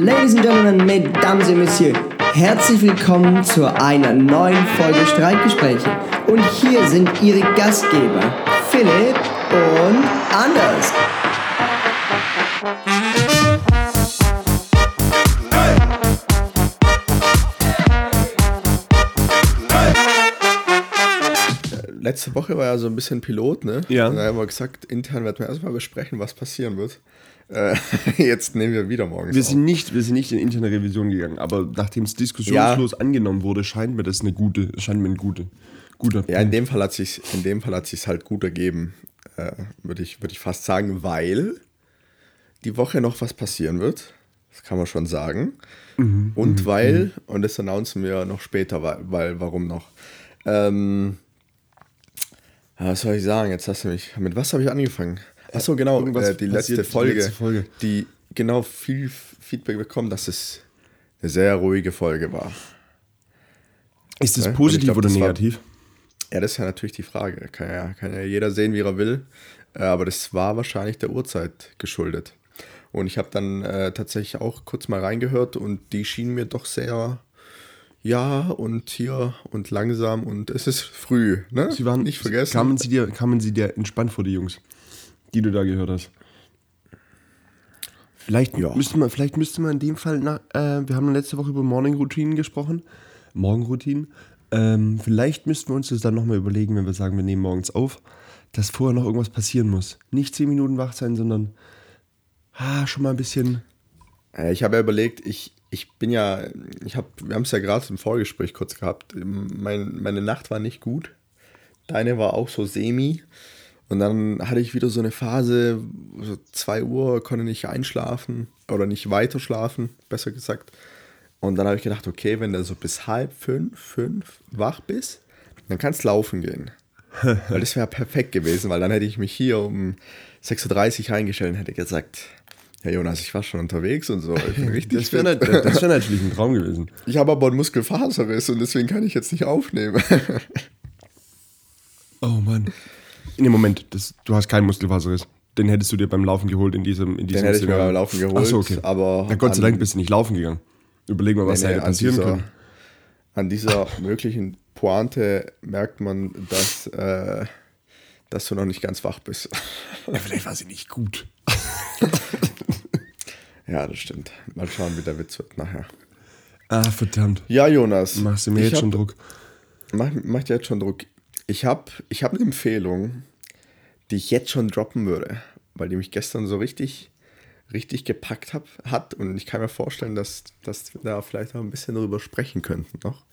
Ladies and Gentlemen, Mesdames et Messieurs, herzlich willkommen zu einer neuen Folge Streitgespräche. Und hier sind Ihre Gastgeber, Philipp und Anders. letzte Woche war ja so ein bisschen Pilot, ne? Ja. Und da haben wir gesagt, intern werden wir erstmal besprechen, was passieren wird. Äh, jetzt nehmen wir wieder morgens. Wir auf. sind, nicht, wir sind nicht in interne Revision gegangen, aber nachdem es diskussionslos angenommen wurde, scheint mir das eine gute, scheint mir ein gute, guter Ja, in dem Fall hat sich in dem Fall hat sich's halt gut ergeben, äh, würde ich würde ich fast sagen, weil die Woche noch was passieren wird. Das kann man schon sagen. Mhm, und weil und das announcen wir noch später, weil, weil warum noch? Ähm, ja, was soll ich sagen? Jetzt hast du mich. Mit was habe ich angefangen? Achso, genau, äh, die, letzte passiert, die Folge, letzte Folge. die genau viel Feedback bekommen, dass es eine sehr ruhige Folge war. Ist das ich positiv glaub, oder das war- negativ? Ja, das ist ja natürlich die Frage. Kann ja, kann ja jeder sehen, wie er will. Äh, Aber das war wahrscheinlich der Uhrzeit geschuldet. Und ich habe dann äh, tatsächlich auch kurz mal reingehört und die schienen mir doch sehr, ja, und hier und langsam und es ist früh, ne? Sie waren nicht vergessen. Kamen sie, dir, kamen sie dir entspannt vor, die Jungs, die du da gehört hast? Vielleicht, Ja. müsste man, vielleicht müsste man in dem Fall, nach, äh, wir haben letzte Woche über Morning-Routinen gesprochen, Morgenroutinen. Ähm, vielleicht müssten wir uns das dann nochmal überlegen, wenn wir sagen, wir nehmen morgens auf, dass vorher noch irgendwas passieren muss. Nicht zehn Minuten wach sein, sondern ah, schon mal ein bisschen. Äh, Ich habe ja überlegt, ich, ich bin ja, ich habe, wir haben es ja gerade im Vorgespräch kurz gehabt. Mein, meine Nacht war nicht gut. Deine war auch so semi. Und dann hatte ich wieder so eine Phase, so 2 Uhr, konnte nicht einschlafen oder nicht weiter schlafen, besser gesagt. Und dann habe ich gedacht, okay, wenn du so bis halb fünf, fünf wach bist, dann kannst laufen gehen. weil das wäre perfekt gewesen, weil dann hätte ich mich hier um 6.30 Uhr reingestellt und hätte gesagt, ja Jonas, ich war schon unterwegs und so. Das wäre wär natürlich ein Traum gewesen. Ich habe aber einen Muskelfaserriss und deswegen kann ich jetzt nicht aufnehmen. Oh Mann. In dem Moment, das, du hast keinen Muskelfaserriss. Den hättest du dir beim Laufen geholt in diesem in diesem Den hätte ich mir beim Laufen geholt, Ach so, okay. aber Na Gott sei an- Dank bist du nicht laufen gegangen. Überleg mal, was Nee, da nee, hätte an passieren dieser- können. An dieser möglichen Pointe merkt man, dass, äh, dass du noch nicht ganz wach bist. Ja, vielleicht war sie nicht gut. ja, das stimmt. Mal schauen, wie der Witz wird nachher. Ah, verdammt. Ja, Jonas. Machst du mir jetzt hab- schon Druck? Mach, mach dir jetzt schon Druck. Ich habe ich hab eine Empfehlung, die ich jetzt schon droppen würde, weil die mich gestern so richtig, richtig gepackt hab, hat. Und ich kann mir vorstellen, dass, dass wir da vielleicht auch ein bisschen drüber sprechen könnten noch.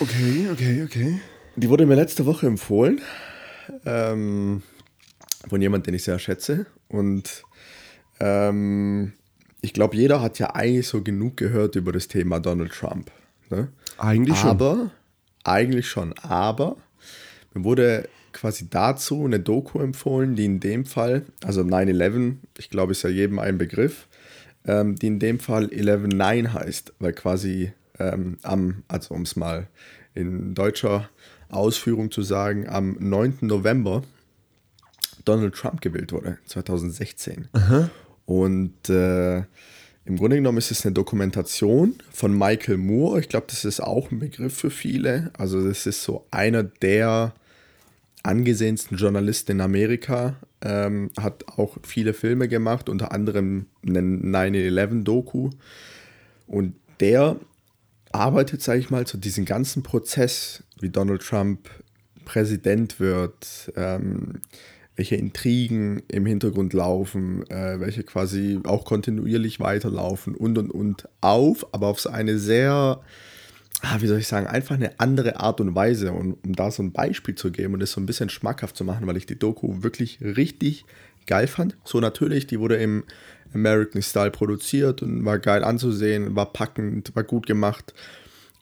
Okay, okay, okay. Die wurde mir letzte Woche empfohlen ähm, von jemand, den ich sehr schätze. Und ähm, ich glaube, jeder hat ja eigentlich so genug gehört über das Thema Donald Trump. Ne? Eigentlich schon. Aber, eigentlich schon, aber mir wurde quasi dazu eine Doku empfohlen, die in dem Fall, also 9-11, ich glaube, ist ja jedem ein Begriff, ähm, die in dem Fall 11-9 heißt, weil quasi ähm, am, also um es mal in deutscher Ausführung zu sagen, am 9. November Donald Trump gewählt wurde, 2016. Und äh, im Grunde genommen ist es eine Dokumentation von Michael Moore. Ich glaube, das ist auch ein Begriff für viele. Also das ist so einer der angesehensten Journalisten in Amerika. Ähm, hat auch viele Filme gemacht, unter anderem einen 9-11-Doku. Und der arbeitet, sage ich mal, zu diesem ganzen Prozess, wie Donald Trump Präsident wird, ähm, welche Intrigen im Hintergrund laufen, äh, welche quasi auch kontinuierlich weiterlaufen und und und auf, aber auf so eine sehr, ah, wie soll ich sagen, einfach eine andere Art und Weise. Und um da so ein Beispiel zu geben und das so ein bisschen schmackhaft zu machen, weil ich die Doku wirklich richtig geil fand. So natürlich, die wurde im American Style produziert und war geil anzusehen, war packend, war gut gemacht.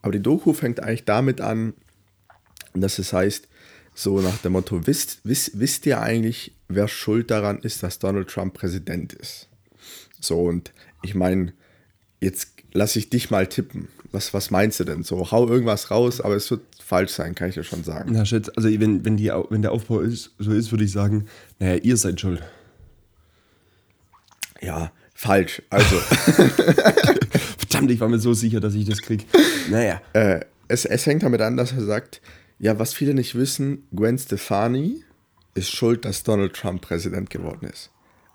Aber die Doku fängt eigentlich damit an, dass es heißt, so nach dem Motto, wisst, wisst, wisst ihr eigentlich, wer schuld daran ist, dass Donald Trump Präsident ist? So, und ich meine, jetzt lasse ich dich mal tippen. Was, was meinst du denn? So, hau irgendwas raus, aber es wird falsch sein, kann ich dir schon sagen. Na, Schätz, also wenn, wenn, die, wenn der Aufbau ist, so ist, würde ich sagen, naja, ihr seid schuld. Ja, Falsch. Also, Verdammt, ich war mir so sicher, dass ich das krieg. Naja. äh, es, es hängt damit an, dass er sagt, ja, was viele nicht wissen, Gwen Stefani ist schuld, dass Donald Trump Präsident geworden ist.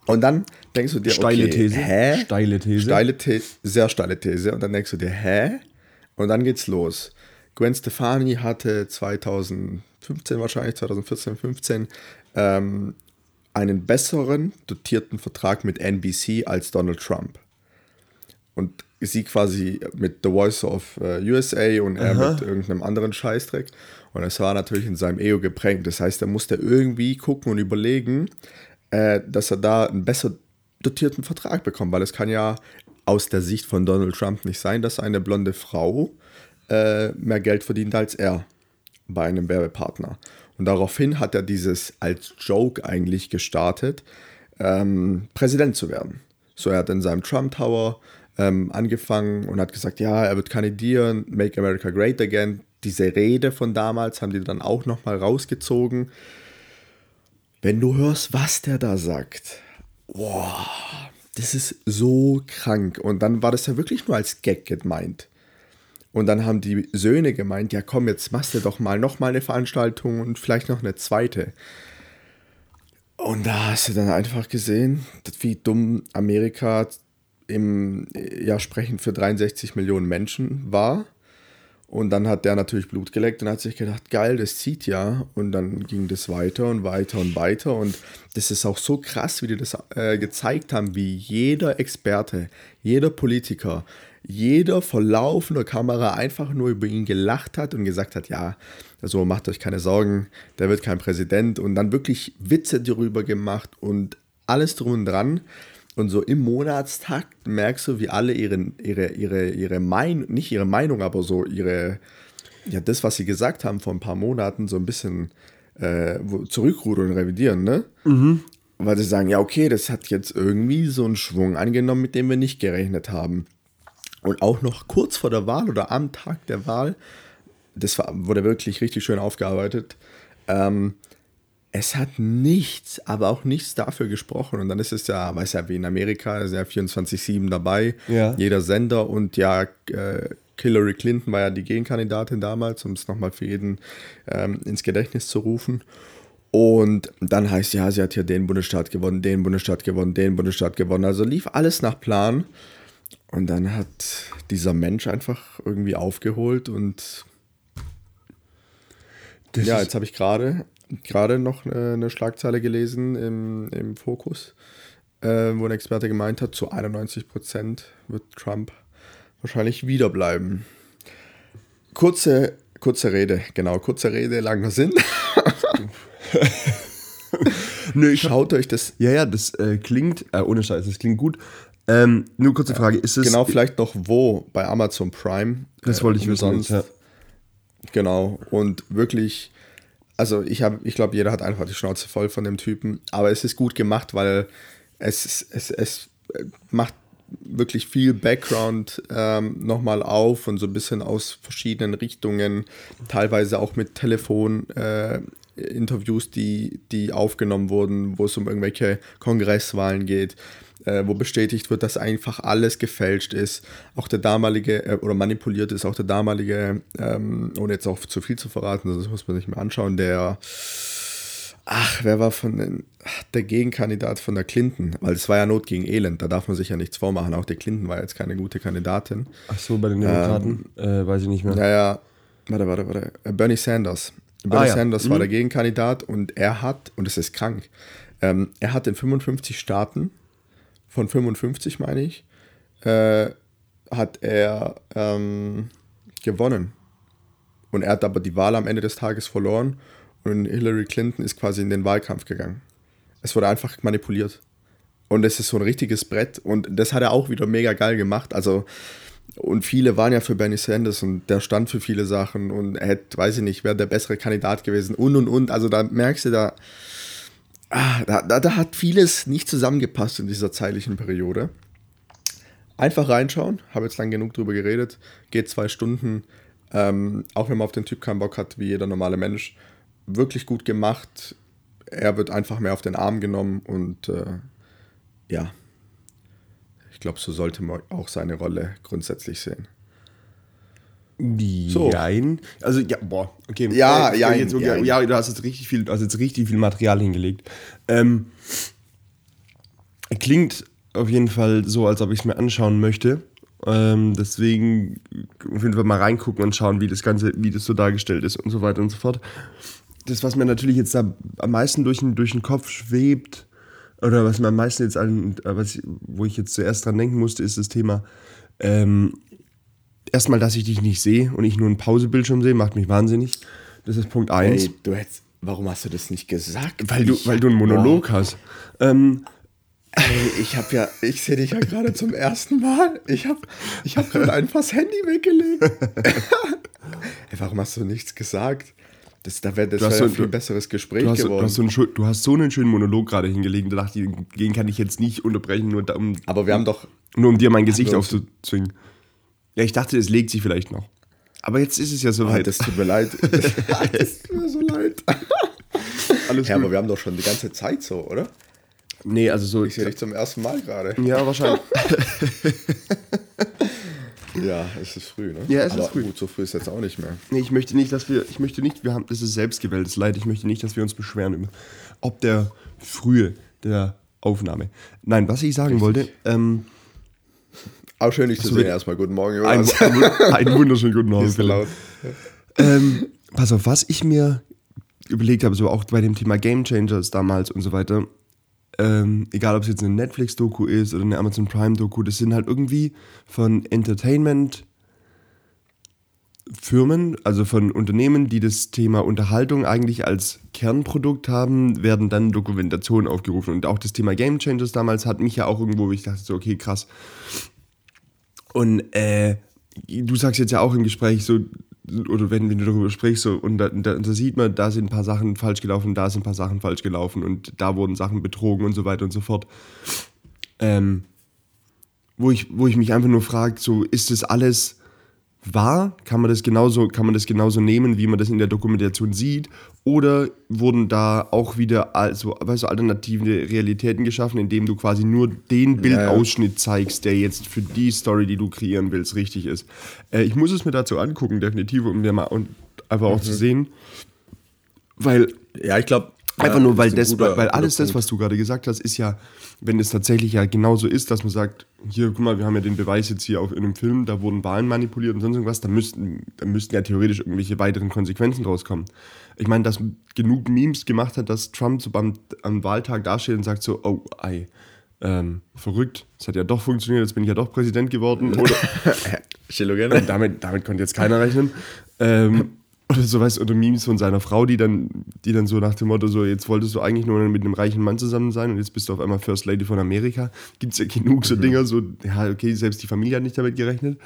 Und dann denkst du dir, Steile okay, These. hä? Steile These. Steile These, sehr steile These. Und dann denkst du dir, hä? Und dann geht's los. Gwen Stefani hatte 2015 wahrscheinlich, 2014, 15, ähm, einen besseren dotierten Vertrag mit NBC als Donald Trump. Und sie quasi mit The Voice of äh, USA und er mit irgendeinem anderen Scheißdreck. Und es war natürlich in seinem Ego geprägt. Das heißt, er musste irgendwie gucken und überlegen, äh, dass er da einen besser dotierten Vertrag bekommt, weil es kann ja aus der Sicht von Donald Trump nicht sein, dass eine blonde Frau äh, mehr Geld verdient als er bei einem Werbepartner. Und daraufhin hat er dieses als Joke eigentlich gestartet, ähm, Präsident zu werden. So, er hat in seinem Trump Tower ähm, angefangen und hat gesagt, ja, er wird kandidieren, Make America Great Again. Diese Rede von damals haben die dann auch nochmal rausgezogen. Wenn du hörst, was der da sagt, boah, das ist so krank. Und dann war das ja wirklich nur als Gag gemeint. Und dann haben die Söhne gemeint, ja komm, jetzt machst du doch mal noch mal eine Veranstaltung und vielleicht noch eine zweite. Und da hast du dann einfach gesehen, wie dumm Amerika im ja, Sprechen für 63 Millionen Menschen war. Und dann hat der natürlich Blut geleckt und hat sich gedacht, geil, das zieht ja. Und dann ging das weiter und weiter und weiter. Und das ist auch so krass, wie die das äh, gezeigt haben, wie jeder Experte, jeder Politiker, jeder vor laufender Kamera einfach nur über ihn gelacht hat und gesagt hat, ja, also macht euch keine Sorgen, der wird kein Präsident. Und dann wirklich Witze darüber gemacht und alles drum und dran. Und so im Monatstakt merkst du, wie alle ihre, ihre, ihre, ihre Meinung, nicht ihre Meinung, aber so ihre, ja, das, was sie gesagt haben vor ein paar Monaten, so ein bisschen äh, zurückrudern und revidieren, ne? Weil sie sagen, ja, okay, das hat jetzt irgendwie so einen Schwung angenommen, mit dem wir nicht gerechnet haben. Und auch noch kurz vor der Wahl oder am Tag der Wahl, das war, wurde wirklich richtig schön aufgearbeitet. Ähm, es hat nichts, aber auch nichts dafür gesprochen. Und dann ist es ja, weiß ja, wie in Amerika, ist ja 24-7 dabei, Ja. jeder Sender. Und ja, äh, Hillary Clinton war ja die Gegenkandidatin damals, um es nochmal für jeden ähm, ins Gedächtnis zu rufen. Und dann heißt ja, sie hat hier den Bundesstaat gewonnen, den Bundesstaat gewonnen, den Bundesstaat gewonnen. Also lief alles nach Plan. Und dann hat dieser Mensch einfach irgendwie aufgeholt und Das ja, jetzt habe ich gerade gerade noch eine, Schlagzeile gelesen im, im Fokus, äh, wo ein Experte gemeint hat, zu 91 Prozent wird Trump wahrscheinlich wiederbleiben. Kurze, kurze Rede, genau, kurze Rede, langer Sinn. Nö, Schaut euch das ja, ja, das äh, klingt, äh, ohne Scheiß, das klingt gut. Ähm, nur kurze Frage, ist es. genau vielleicht noch wo bei Amazon Prime. das wollte ich wissen. umsonst. Jetzt, ja. Genau. Und wirklich, also ich habe, ich glaube, jeder hat einfach die Schnauze voll von dem Typen. Aber es ist gut gemacht, weil es, es, es macht wirklich viel Background ähm, nochmal auf und so ein bisschen aus verschiedenen Richtungen, teilweise auch mit Telefon. Äh, Interviews, die, die aufgenommen wurden, wo es um irgendwelche Kongresswahlen geht, äh, wo bestätigt wird, dass einfach alles gefälscht ist. Auch der damalige, äh, oder manipuliert ist, auch der damalige, ähm, ohne jetzt auch zu viel zu verraten, das muss man sich mal anschauen, der, ach, wer war von den, der Gegenkandidat von der Clinton, weil es war ja Not gegen Elend, da darf man sich ja nichts vormachen, auch der Clinton war jetzt keine gute Kandidatin. Ach so, bei den Demokraten, äh, weiß ich nicht mehr. Naja, warte, warte, warte. Äh, Bernie Sanders. Bernie Ah, ja. Sanders war der Gegenkandidat und er hat, und es ist krank, ähm, er hat in 55 Staaten, von 55 meine ich, äh, hat er ähm, gewonnen. Und er hat aber die Wahl am Ende des Tages verloren und Hillary Clinton ist quasi in den Wahlkampf gegangen. Es wurde einfach manipuliert. Und es ist so ein richtiges Brett. Und das hat er auch wieder mega geil gemacht. Also, und viele waren ja für Bernie Sanders und der stand für viele Sachen und er hätte, weiß ich nicht, wäre der bessere Kandidat gewesen und und und. Also da merkst du, da, ah, da, da, da hat vieles nicht zusammengepasst in dieser zeitlichen Periode. Einfach reinschauen, habe jetzt lang genug drüber geredet, geht zwei Stunden, ähm, auch wenn man auf den Typ keinen Bock hat, wie jeder normale Mensch. Wirklich gut gemacht. Er wird einfach mehr auf den Arm genommen und äh, ja, Ich glaube, so sollte man auch seine Rolle grundsätzlich sehen. So. Nein. Also, ja, boah, okay. Ja, Äh, ja, jetzt, okay, ja. ja, du hast jetzt richtig viel, hast jetzt richtig viel Material hingelegt. Ähm, klingt auf jeden Fall so, als ob ich es mir anschauen möchte. Ähm, deswegen auf jeden Fall mal reingucken und schauen, wie das Ganze, wie das so dargestellt ist und so weiter und so fort. Das, was mir natürlich jetzt da am meisten durch den, durch den Kopf schwebt, oder was mir am meisten jetzt an, äh, was, wo ich jetzt zuerst dran denken musste, ist das Thema, ähm, erstmal, dass ich dich nicht sehe und ich nur einen Pausebildschirm sehe, macht mich wahnsinnig. Das ist Punkt 1. Ey, du hättest, warum hast du das nicht gesagt? weil, du, Ich- weil du einen Monolog Boah. hast. Ähm, Ey, ich habe ja, ich sehe dich ja gerade zum ersten Mal. Ich habe ich hab gerade einfach das Handy weggelegt. Ey, warum hast du nichts gesagt? Das, da wär, das wäre so- ein viel du- besseres Gespräch du, hast, so- du, geworden. hast so einen, du hast so einen schönen Monolog gerade hingelegt, da dachte ich, den kann ich jetzt nicht unterbrechen, nur, da, um, Aber wir haben doch, nur um dir mein Gesicht aufzuzwingen. Ja, ich dachte, es legt sich vielleicht noch. Aber jetzt ist es ja oh, soweit. das tut mir leid. das tut mir so leid. Alles Ja, gut. aber wir haben doch schon die ganze Zeit so, oder? nee, also so. Ich sehe dich zum ersten Mal gerade. Ja, wahrscheinlich. Ja, es ist früh, ne? Ja, es aber ist früh. Gut, so früh ist jetzt auch nicht mehr. Nee, ich möchte nicht, dass wir, ich möchte nicht, wir haben, das ist selbstgewähltes Leid, ich möchte nicht, dass wir uns beschweren über, ob der Frühe der Aufnahme. Nein, was ich sagen wollte, ähm, Auch schön, dich zu So, sehen. Erstmal guten Morgen, ein, Jonas. ein, einen wunderschönen guten Abend. Ist laut. Ähm, pass auf, was ich mir überlegt habe, so auch bei dem Thema Game Changers damals und so weiter, ähm, egal ob es jetzt eine Netflix-Doku ist oder eine Amazon Prime-Doku, das sind halt irgendwie von Entertainment Firmen, also von Unternehmen, die das Thema Unterhaltung eigentlich als Kernprodukt haben, werden dann Dokumentationen aufgerufen. Und auch das Thema Game Changers damals hat mich ja auch irgendwo, wo ich dachte, so, okay, krass. Und äh, du sagst jetzt ja auch im Gespräch so, oder wenn, wenn du darüber sprichst, so, und da, da, da sieht man, da sind ein paar Sachen falsch gelaufen, da sind ein paar Sachen falsch gelaufen und da wurden Sachen betrogen und so weiter und so fort. Ähm, wo, ich, wo ich mich einfach nur frage, so, ist das alles wahr? Kann man das genauso, kann man das genauso nehmen, wie man das in der Dokumentation sieht? Oder wurden da auch wieder also, weißt du, alternative Realitäten geschaffen, indem du quasi nur den Bildausschnitt zeigst, der jetzt für die Story, die du kreieren willst, richtig ist? Äh, ich muss es mir dazu angucken, definitiv, um mir mal und einfach auch zu sehen. Weil Ja, ich glaube. Einfach nur, weil, das, weil alles das, was du gerade gesagt hast, ist ja, wenn es tatsächlich ja genauso ist, dass man sagt, hier, guck mal, wir haben ja den Beweis jetzt hier auf in einem Film, da wurden Wahlen manipuliert und sonst irgendwas, da müssten, da müssten ja theoretisch irgendwelche weiteren Konsequenzen draus kommen. Ich meine, dass genug Memes gemacht hat, dass Trump so beim, am Wahltag dasteht und sagt so, oh, ei, ähm, verrückt, es hat ja doch funktioniert, jetzt bin ich ja doch Präsident geworden. Oder, damit, damit konnte jetzt keiner rechnen. Ähm, oder so weißt oder Memes von seiner Frau, die dann, die dann so nach dem Motto, so jetzt wolltest du eigentlich nur mit einem reichen Mann zusammen sein und jetzt bist du auf einmal First Lady von Amerika. Gibt es ja genug so Dinger, so, ja, okay, selbst die Familie hat nicht damit gerechnet.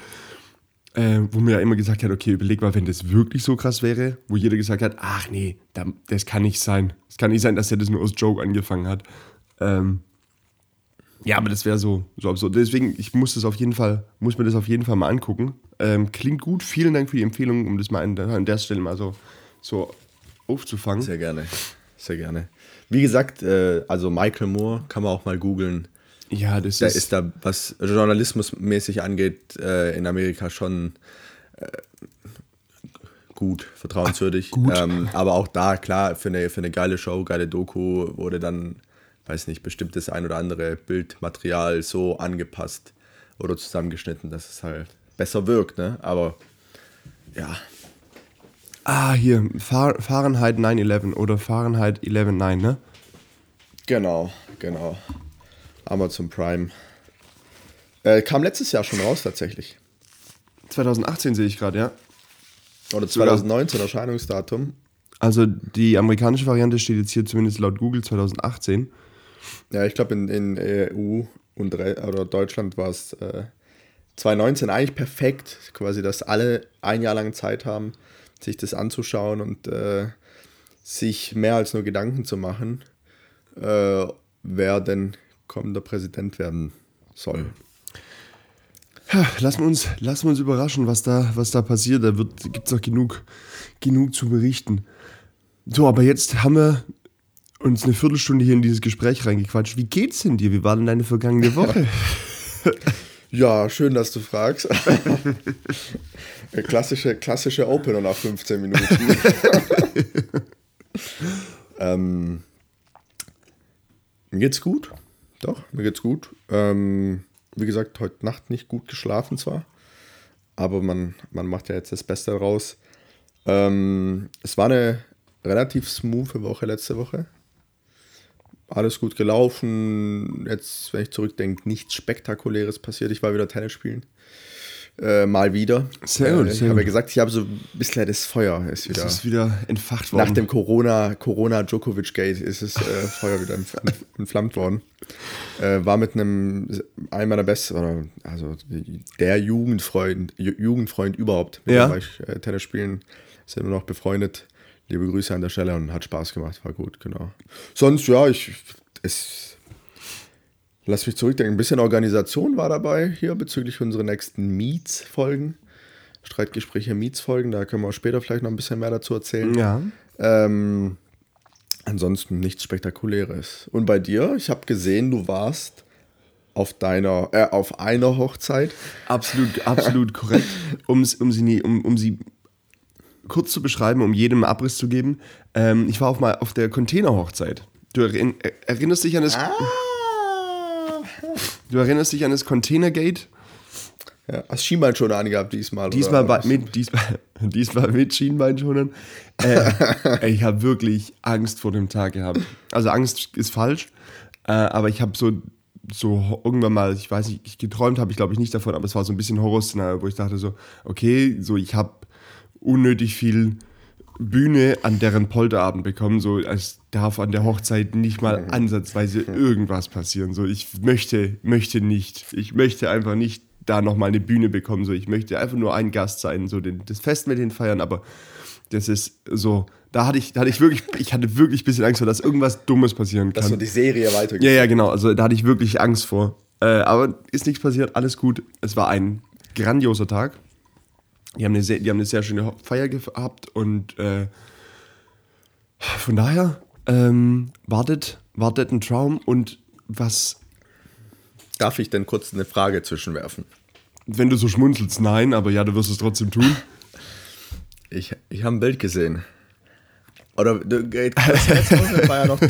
Äh, wo mir ja immer gesagt hat, okay, überleg mal, wenn das wirklich so krass wäre, wo jeder gesagt hat, ach nee, da, das kann nicht sein. Es kann nicht sein, dass er das nur aus Joke angefangen hat. Ähm, ja, aber das wäre so, so absurd. Deswegen, ich muss das auf jeden Fall, muss mir das auf jeden Fall mal angucken. Ähm, klingt gut. Vielen Dank für die Empfehlung, um das mal an, an der Stelle mal so, so aufzufangen. Sehr gerne. Sehr gerne. Wie gesagt, äh, also Michael Moore kann man auch mal googeln. ja, das Der ist, ist da, was journalismusmäßig angeht, äh, in Amerika schon äh, gut, vertrauenswürdig. gut. Ähm, aber auch da, klar, für eine, für eine geile Show, geile Doku wurde dann, weiß nicht, bestimmtes ein oder andere Bildmaterial so angepasst oder zusammengeschnitten, dass es halt besser wirkt, ne? Aber ja, Ah, hier, Fahr Fahrenheit 9-11 oder Fahrenheit 11.9, ne? genau, genau. Amazon Prime. Äh, kam letztes Jahr schon raus tatsächlich. 2018 sehe ich gerade, ja. Oder 2019 Erscheinungsdatum. Also die amerikanische Variante steht jetzt hier zumindest laut Google 2018. Ja, ich glaube in, in EU und oder Deutschland war es äh, 2019 eigentlich perfekt, quasi, dass alle ein Jahr lang Zeit haben, sich das anzuschauen und äh, sich mehr als nur Gedanken zu machen, äh, wer denn kommender Präsident werden soll. Lassen wir uns, lassen wir uns überraschen, was da, was da passiert. Da gibt es auch genug, genug zu berichten. So, aber jetzt haben wir uns eine Viertelstunde hier in dieses Gespräch reingequatscht. Wie geht's denn dir? Wie war denn deine vergangene Woche? Ja, schön, dass du fragst. klassische, klassische Opener nach 15 Minuten. ähm, mir geht's gut. Doch, mir geht's gut. Ähm, wie gesagt, heute Nacht nicht gut geschlafen zwar, aber man, man macht ja jetzt das Beste daraus. Ähm, es war eine relativ smooth Woche letzte Woche. Alles gut gelaufen. Jetzt, wenn ich zurückdenke, nichts Spektakuläres passiert. Ich war wieder Tennis spielen. Äh, mal wieder. Sehr gut, Äh, ich habe ja gesagt, ich habe so ein bisschen das Feuer ist wieder. Es ist wieder entfacht worden. Nach dem Corona, Corona Djokovic Gate ist das äh, Feuer wieder entf- entflammt worden. Äh, war mit einem einem meiner besten, oder also der Jugendfreund, Ju- Jugendfreund überhaupt. Mit Ja. dem war ich äh, Tennis spielen, sind immer noch befreundet. Liebe Grüße an der Stelle und hat Spaß gemacht, war gut, genau. Sonst, ja, ich, es, lass mich zurückdenken, ein bisschen Organisation war dabei hier bezüglich unserer nächsten Meets-Folgen. Streitgespräche Meets-Folgen, da können wir später vielleicht noch ein bisschen mehr dazu erzählen. Ja. Ähm, ansonsten nichts Spektakuläres. Und bei dir, ich habe gesehen, du warst auf deiner, äh, auf einer Hochzeit. Absolut, absolut korrekt. Um's, um, sie nie, um, um sie kurz zu beschreiben, um jedem Abriss zu geben. Ähm, ich war auf, mal auf der Containerhochzeit. Du erinn, er- erinnerst dich an das, du erinnerst dich an das Containergate? Ja, hast Schienbeinschoner angehabt diesmal? Diesmal, oder? mit, diesmal, diesmal mit Schienbeinschonern. Äh, ich habe wirklich Angst vor dem Tag gehabt. Also Angst ist falsch, äh, aber ich habe so, so irgendwann mal, ich weiß nicht, ich geträumt habe ich glaube ich nicht davon, aber es war so ein bisschen Horrorszenario, wo ich dachte so, okay, so ich habe unnötig viel Bühne an deren Polterabend bekommen, so als darf an der Hochzeit nicht mal ansatzweise irgendwas passieren. So ich möchte, möchte nicht, ich möchte einfach nicht da nochmal eine Bühne bekommen. So ich möchte einfach nur ein Gast sein, so den, das Fest mit den feiern, aber das ist so, da hatte ich, da hatte ich wirklich, ich hatte wirklich ein bisschen Angst vor, dass irgendwas Dummes passieren kann. Dass so die Serie weitergeht. Ja, ja, genau. Also da hatte ich wirklich Angst vor. Äh, aber ist nichts passiert, alles gut. Es war ein grandioser Tag. Die haben eine sehr, die haben eine sehr schöne Feier gehabt und äh, von daher ähm, wartet, wartet ein Traum und was, Darf ich denn kurz eine Frage zwischenwerfen? wenn du so schmunzelst, nein, aber ja, du wirst es trotzdem tun. Ich, ich habe ein Bild gesehen. Oder letzte Woche war ja noch,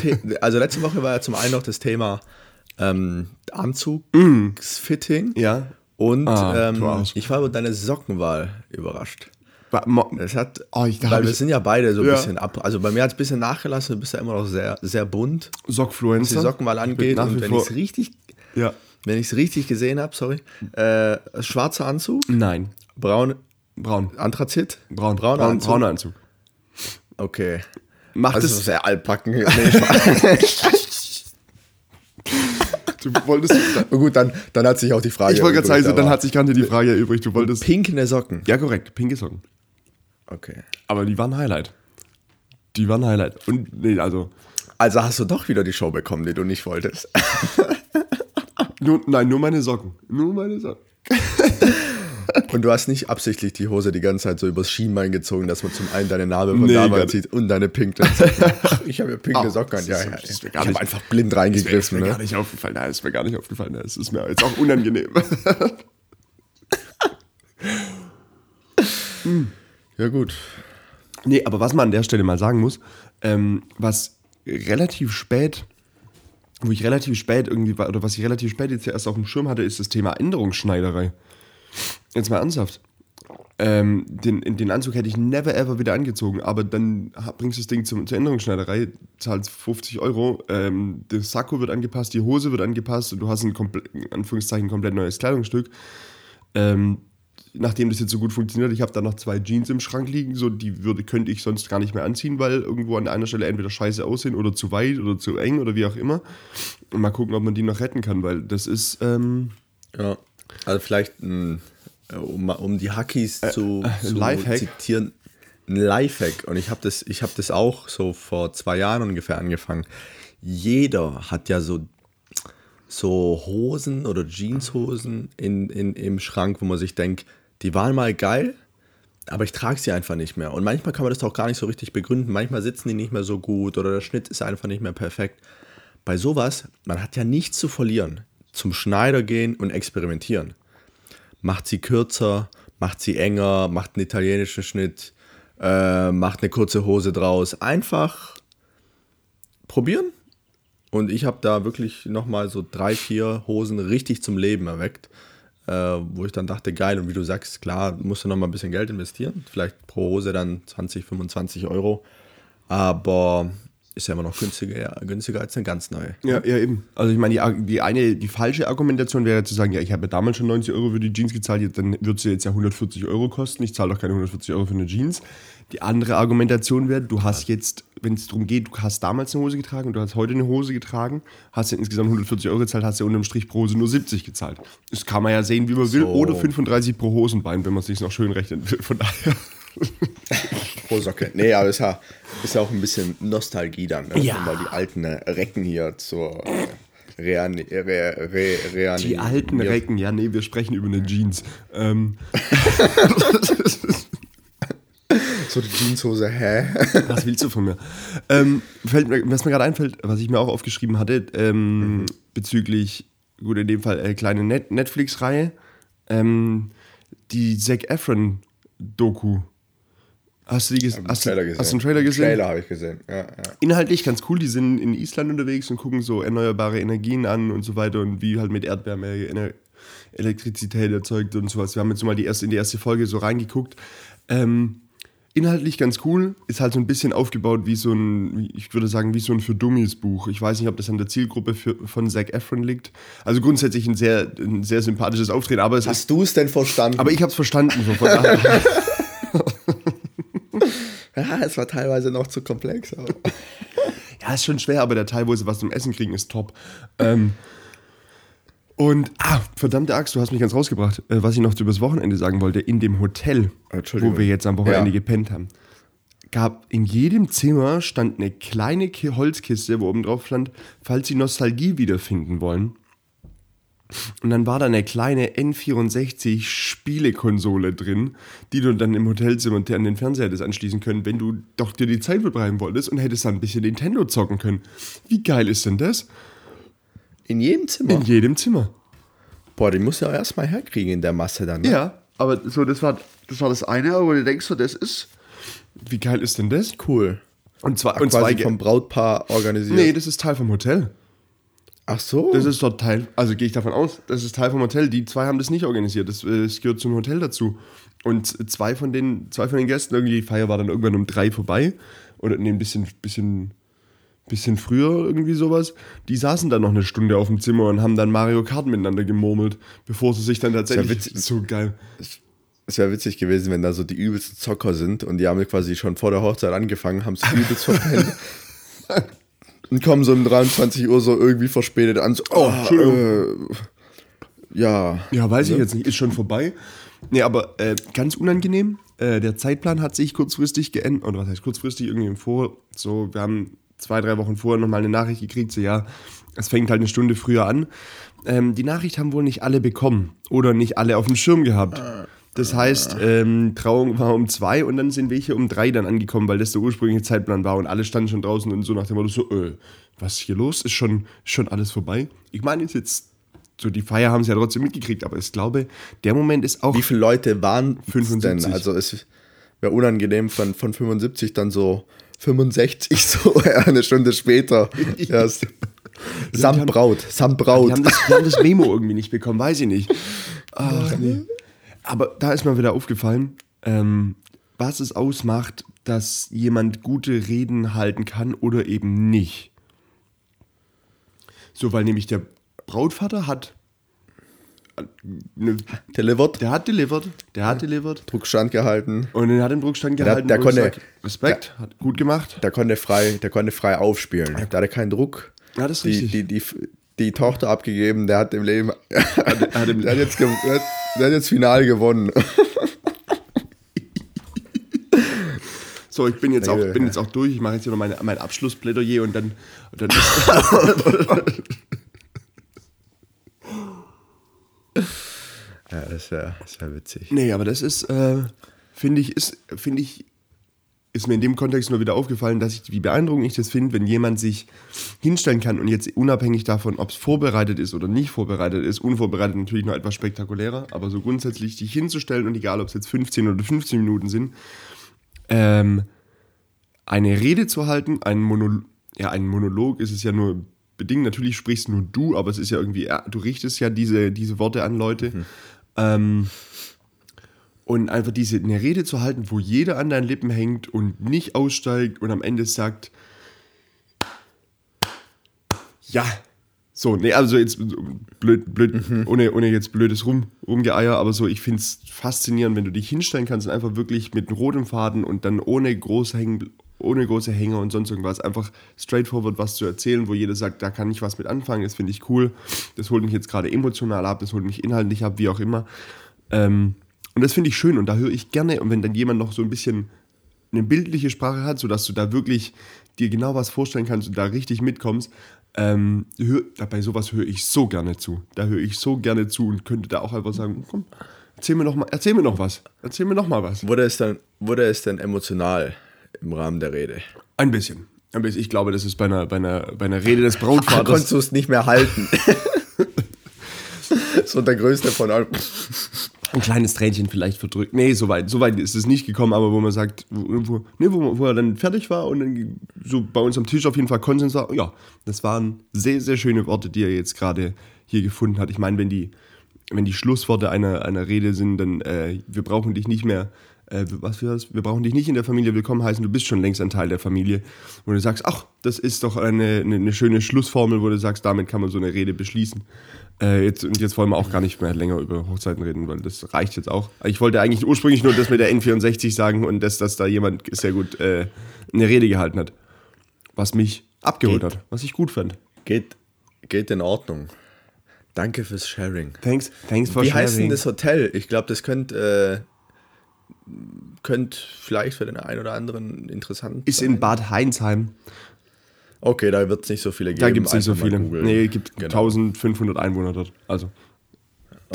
also letzte Woche war ja zum einen noch das Thema ähm, Anzugsfitting. Ja. Und Ah, ähm, ich war über deine Sockenwahl überrascht. Es hat, Oh, ich- weil wir sind ja beide so ein Ja. bisschen ab. Also bei mir hat es ein bisschen nachgelassen, du bist ja immer noch sehr, sehr bunt, was Sockfluencer. die Sockenwahl angeht. Und wenn ich es richtig, Ja. wenn ich es richtig gesehen habe, sorry, äh, schwarzer Anzug, Nein. braun, Braun. Anthrazit, Braun. brauner Braun, Anzug. brauner Anzug. Okay. Macht Also es. sehr altbacken. Nee. Du wolltest. Oh gut, dann, dann hat sich auch die Frage. ich wollte gerade sagen, erübrigt, so, dann hat sich gerade die Frage erübrigt. Du wolltest. pinkene Socken. Ja, korrekt. Pinke Socken. Okay. Aber die waren Highlight. Die waren Highlight. Und nee, also. Also hast du doch wieder die Show bekommen, die du nicht wolltest. Nur, nein, nur meine Socken. Nur meine Socken. Und du hast nicht absichtlich die Hose die ganze Zeit so übers Schienbein gezogen, dass man zum einen deine Narbe von Nee, gar damals sieht und deine. Ach, Ich habe ja pinke Ach, Socken. Ja, ja, ist- ist mir ich gar habe nicht- einfach blind Ist reingegriffen. mir gar Ne? nicht aufgefallen. Nein, ist mir gar nicht aufgefallen. Es ist mir jetzt auch unangenehm. Ja gut. nee, aber was man an der Stelle mal sagen muss, ähm, was relativ spät, wo ich relativ spät irgendwie war, oder was ich relativ spät jetzt erst auf dem Schirm hatte, ist das Thema Änderungsschneiderei. Jetzt mal ernsthaft. Ähm, den, den Anzug hätte ich never ever wieder angezogen, aber dann bringst du das Ding zum, zur Änderungsschneiderei, zahlst 50 Euro, ähm, das Sakko wird angepasst, die Hose wird angepasst und du hast ein komplett, in Anführungszeichen komplett neues Kleidungsstück. Ähm, nachdem das jetzt so gut funktioniert, ich habe da noch zwei Jeans im Schrank liegen, so die würde, könnte ich sonst gar nicht mehr anziehen, weil irgendwo an einer Stelle entweder scheiße aussehen oder zu weit oder zu eng oder wie auch immer. Und mal gucken, ob man die noch retten kann, weil das ist, ähm, Ja. Also vielleicht, äh, um, um die Hackies zu, zu Lifehack. zitieren, ein Lifehack. Und ich habe das, ich hab das auch so vor zwei Jahren ungefähr angefangen. Jeder hat ja so, so Hosen oder Jeanshosen in, in, im Schrank, wo man sich denkt, die waren mal geil, aber ich trage sie einfach nicht mehr. Und manchmal kann man das auch gar nicht so richtig begründen. Manchmal sitzen die nicht mehr so gut oder der Schnitt ist einfach nicht mehr perfekt. Bei sowas, man hat ja nichts zu verlieren. Zum Schneider gehen und experimentieren. Macht sie kürzer, macht sie enger, macht einen italienischen Schnitt, äh, macht eine kurze Hose draus. Einfach probieren. Und ich habe da wirklich nochmal so drei, vier Hosen richtig zum Leben erweckt, äh, wo ich dann dachte, geil, und wie du sagst, klar, musst du nochmal ein bisschen Geld investieren. Vielleicht pro Hose dann 20, 25 Euro. Aber ist ja immer noch günstiger, günstiger als eine ganz neue. Ja, ja, eben. Also ich meine, die, die eine, die falsche Argumentation wäre zu sagen, ja, ich habe ja damals schon 90 Euro für die Jeans gezahlt, jetzt, dann wird sie jetzt ja 140 Euro kosten. Ich zahle doch keine 140 Euro für eine Jeans. Die andere Argumentation wäre, du hast jetzt, wenn es darum geht, du hast damals eine Hose getragen und du hast heute eine Hose getragen, hast ja insgesamt 140 Euro gezahlt, hast ja unterm Strich pro Hose nur 70 gezahlt. Das kann man ja sehen, wie man will. So. Oder 35 pro Hosenbein, wenn man es sich noch schön rechnen will. Von daher. Pro Socke. Nee, aber ist ja, ist ja auch ein bisschen Nostalgie dann, ne? Ja. Weil die alten Recken hier zur äh, Rean, re, re, rean, Die alten Recken, ja, nee, wir sprechen über eine Jeans. Ähm, So die Jeanshose, hä? was willst du von mir? Ähm, fällt was mir gerade einfällt, was ich mir auch aufgeschrieben hatte, ähm, bezüglich, gut, in dem Fall äh, kleine Net Netflix-Reihe, ähm, die Zac Efron-Doku. Hast du die ges hast, du, hast du einen Trailer gesehen? Trailer habe ich gesehen, ja, ja. Inhaltlich ganz cool, die sind in Island unterwegs und gucken so erneuerbare Energien an und so weiter und wie halt mit Erdwärme Ener Elektrizität erzeugt und sowas. Wir haben jetzt mal die erste, in die erste Folge so reingeguckt. Ähm, inhaltlich ganz cool, ist halt so ein bisschen aufgebaut wie so ein, ich würde sagen, wie so ein für Dummies Buch. Ich weiß nicht, ob das an der Zielgruppe für, von Zac Efron liegt. Also grundsätzlich ein sehr, ein sehr sympathisches Auftreten, aber Hast du es denn verstanden? aber ich habe es verstanden. So von. ja, es war teilweise noch zu komplex. Aber. Ja, ist schon schwer, aber der Teil, wo sie was zum Essen kriegen, ist top. Ähm, und, ah, verdammte Axt, du hast mich ganz rausgebracht. Äh, was ich noch übers Wochenende sagen wollte, in dem Hotel, wo wir jetzt am Wochenende Ja. gepennt haben, gab in jedem Zimmer stand eine kleine Ki- Holzkiste, wo oben drauf stand, falls Sie Nostalgie wiederfinden wollen. Und dann war da eine kleine N64 Spielekonsole drin, die du dann im Hotelzimmer an den Fernseher hättest anschließen können, wenn du doch dir die Zeit verbreiten wolltest und hättest dann ein bisschen Nintendo zocken können. Wie geil ist denn das? In jedem Zimmer? In jedem Zimmer. Boah, die musst du ja auch erstmal herkriegen in der Masse dann. Ne? Ja, aber so, das war das, war das eine, aber du denkst so, das ist. Wie geil ist denn das? Cool. Und zwar, und Und zwei quasi Ge- vom Brautpaar organisiert. Nee, das ist Teil vom Hotel. Ach so. Das ist dort Teil, also gehe ich davon aus, das ist Teil vom Hotel. Die zwei haben das nicht organisiert, das, äh, das gehört zum Hotel dazu. Und zwei von den, zwei von den Gästen, irgendwie, die Feier war dann irgendwann um drei vorbei. Oder nee, ein bisschen, bisschen, bisschen früher irgendwie sowas. Die saßen dann noch eine Stunde auf dem Zimmer und haben dann Mario Kart miteinander gemurmelt, bevor sie sich dann tatsächlich. witzig. So geil. Es wäre witzig gewesen, wenn da so die übelsten Zocker sind und die haben quasi schon vor der Hochzeit angefangen, haben es übelst verpennt. Und kommen so um 23 Uhr so irgendwie verspätet an. So, oh, Entschuldigung. Äh, ja. Ja, weiß ich jetzt nicht, ist schon vorbei. Nee, aber äh, ganz unangenehm. Äh, der Zeitplan hat sich kurzfristig geändert. Oder was heißt kurzfristig? Irgendwie im Vor. So, wir haben zwei, drei Wochen vorher nochmal eine Nachricht gekriegt, so ja, es fängt halt eine Stunde früher an. Ähm, die Nachricht haben wohl nicht alle bekommen oder nicht alle auf dem Schirm gehabt. Das heißt, ähm, Trauung war um zwei und dann sind welche um drei dann angekommen, weil das der ursprüngliche Zeitplan war und alle standen schon draußen und so nach dem Motto so, äh, was ist hier los? Ist schon, schon alles vorbei? Ich meine, ist jetzt so die Feier haben sie ja trotzdem mitgekriegt, aber ich glaube, der Moment ist auch Wie viele Leute waren es 75. denn? Also es wäre unangenehm von, von 75 dann so 65 so eine Stunde später. Erst. Samt Braut, samt Braut. Die haben, das, die haben das Memo irgendwie nicht bekommen, weiß ich nicht. Ach nee. Aber da ist mir wieder aufgefallen, ähm, was es ausmacht, dass jemand gute Reden halten kann oder eben nicht. So, weil nämlich der Brautvater hat. äh, Ne, Delivered, der hat delivered, der hat delivered. Druckstand gehalten. Und er hat den Druckstand Der- gehalten. der ich konnte- sag, Respekt, hat gut gemacht. Der konnte frei, der konnte frei aufspielen. Der hatte keinen Druck. Ja, das ist die, richtig. Die, die, die Tochter abgegeben, der hat im Leben. hat im- der, hat jetzt, der, hat, der hat jetzt final gewonnen. So, ich bin jetzt auch, Ja, bin ja. jetzt auch durch. Ich mache jetzt hier noch meine, mein Abschlussplädoyer und dann. Und dann Ja, das wäre das wär witzig. nee, aber das ist, äh, finde ich, ist, finde ich, ist mir in dem Kontext nur wieder aufgefallen, dass ich, wie beeindruckend ich das finde, wenn jemand sich hinstellen kann und jetzt unabhängig davon, ob es vorbereitet ist oder nicht vorbereitet ist, unvorbereitet natürlich noch etwas spektakulärer, aber so grundsätzlich sich hinzustellen und egal, ob es jetzt 15 oder 15 Minuten sind, ähm, eine Rede zu halten, einen Monolog, ja, ein Monolog ist es ja nur bedingt, natürlich sprichst nur du, aber es ist ja irgendwie, du richtest ja diese, diese Worte an Leute. Mhm. Ähm, und einfach diese eine Rede zu halten, wo jeder an deinen Lippen hängt und nicht aussteigt und am Ende sagt, ja, so, nee, also jetzt blöd, blöd ohne, ohne jetzt blödes Rum, Rumgeeier, aber so, ich finde es faszinierend, wenn du dich hinstellen kannst und einfach wirklich mit rotem Faden und dann ohne große Hängen, ohne große Hänger und sonst irgendwas, einfach straightforward was zu erzählen, wo jeder sagt, da kann ich was mit anfangen, das finde ich cool, das holt mich jetzt gerade emotional ab, das holt mich inhaltlich ab, wie auch immer. Ähm, und das finde ich schön und da höre ich gerne. Und wenn dann jemand noch so ein bisschen eine bildliche Sprache hat, sodass du da wirklich dir genau was vorstellen kannst und da richtig mitkommst, ähm, hör, bei sowas höre ich so gerne zu. Da höre ich so gerne zu und könnte da auch einfach sagen, komm, erzähl mir noch mal, erzähl mir noch was. Erzähl mir noch mal was. Wurde es dann, wurde es denn emotional im Rahmen der Rede? Ein bisschen. Ein bisschen. Ich glaube, das ist bei einer, bei einer, bei einer Rede des Brautvaters. konntest du es nicht mehr halten. so der größte von allen. Ein kleines Tränchen vielleicht verdrückt. Nee, so weit, so weit ist es nicht gekommen, aber wo man sagt, wo, wo, nee, wo, wo er dann fertig war und dann so bei uns am Tisch auf jeden Fall Konsens war, ja, das waren sehr, sehr schöne Worte, die er jetzt gerade hier gefunden hat. Ich meine, wenn die, wenn die Schlussworte einer, einer Rede sind, dann äh, wir brauchen dich nicht mehr, äh, was für das? Wir brauchen dich nicht in der Familie willkommen heißen, du bist schon längst ein Teil der Familie. Wo du sagst, ach, das ist doch eine, eine, eine schöne Schlussformel, wo du sagst, damit kann man so eine Rede beschließen. Äh, jetzt, und jetzt wollen wir auch gar nicht mehr länger über Hochzeiten reden, weil das reicht jetzt auch. Ich wollte eigentlich ursprünglich nur das mit der N64 sagen und dass, dass da jemand sehr gut äh, eine Rede gehalten hat. Was mich abgeholt Geht. hat, was ich gut fand. Geht, geht in Ordnung. Danke fürs Sharing. Thanks, thanks for Wie heißt denn sharing. das Hotel? Ich glaube, das könnte äh, könnt vielleicht für den einen oder anderen interessant Ist sein. in Bad Heinsheim. Okay, da wird es nicht so viele geben. Da gibt es nicht so viele. googeln. Nee, es gibt Genau. 1500 Einwohner dort. Also,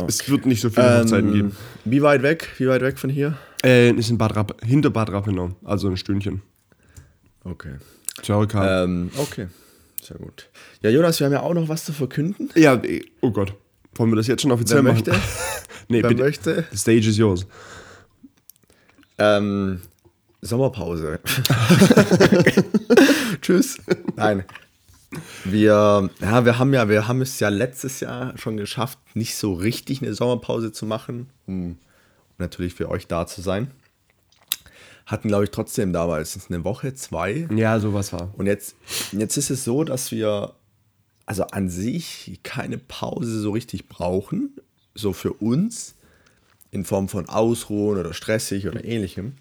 es wird nicht so viele Hochzeiten Ähm, geben. Wie weit weg? Wie weit weg von hier? Äh, ist in Bad Rapp, hinter Bad Rappenau. Also ein Stündchen. Okay. Circa. Ähm, okay. Sehr gut. Ja, Jonas, wir haben ja auch noch was zu verkünden. ja, eh, oh Gott. Wollen wir das jetzt schon offiziell Wer machen? möchte? nee, Wer bitte. möchte? The stage is yours. Ähm, Sommerpause. Tschüss. Nein. Wir, ja, wir haben ja, wir haben es ja letztes Jahr schon geschafft, nicht so richtig eine Sommerpause zu machen, um natürlich für euch da zu sein. Hatten, glaube ich, trotzdem damals eine Woche, zwei. Ja, sowas war. Und jetzt, jetzt ist es so, dass wir also an sich keine Pause so richtig brauchen, so für uns, in Form von Ausruhen oder stressig oder ähnlichem.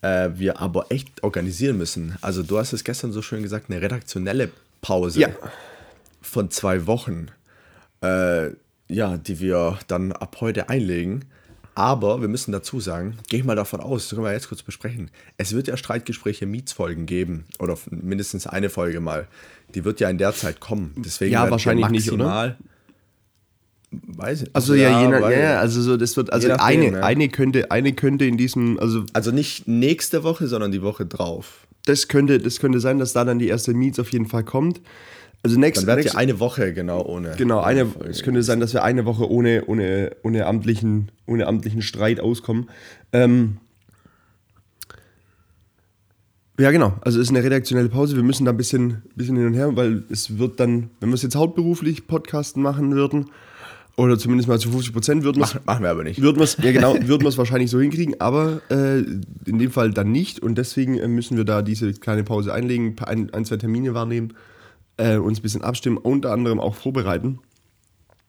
Äh, wir aber echt organisieren müssen. Also du hast es gestern so schön gesagt, eine redaktionelle Pause Ja. von zwei Wochen, äh, ja, die wir dann ab heute einlegen. Aber wir müssen dazu sagen, gehe ich mal davon aus, das können wir jetzt kurz besprechen. Es wird ja Streitgespräche Mietsfolgen geben oder mindestens eine Folge mal. Die wird ja in der Zeit kommen. Deswegen Ja, wahrscheinlich nicht, oder? Weiß ich. Also ja, je nach, ja, also so, das wird, also nachdem, eine, ja. eine könnte, eine könnte in diesem, also also nicht nächste Woche, sondern die Woche drauf. das könnte, das könnte sein, dass da dann die erste Meets auf jeden Fall kommt. Also next, Dann wird next ja eine Woche genau ohne. genau, eine, Folge. es könnte sein, dass wir eine Woche ohne, ohne, ohne, amtlichen, ohne amtlichen Streit auskommen. Ähm, ja, genau. Also es ist eine redaktionelle Pause. Wir müssen da ein bisschen, bisschen hin und her, weil es wird dann, wenn wir es jetzt hauptberuflich Podcasten machen würden, oder zumindest mal zu 50 Prozent, würden wir es Mach, machen wir aber nicht. würden wir es ja genau, würden wir es wahrscheinlich so hinkriegen, aber äh, in dem Fall dann nicht und deswegen äh, müssen wir da diese kleine Pause einlegen, ein, ein zwei Termine wahrnehmen, äh, uns ein bisschen abstimmen, unter anderem auch vorbereiten.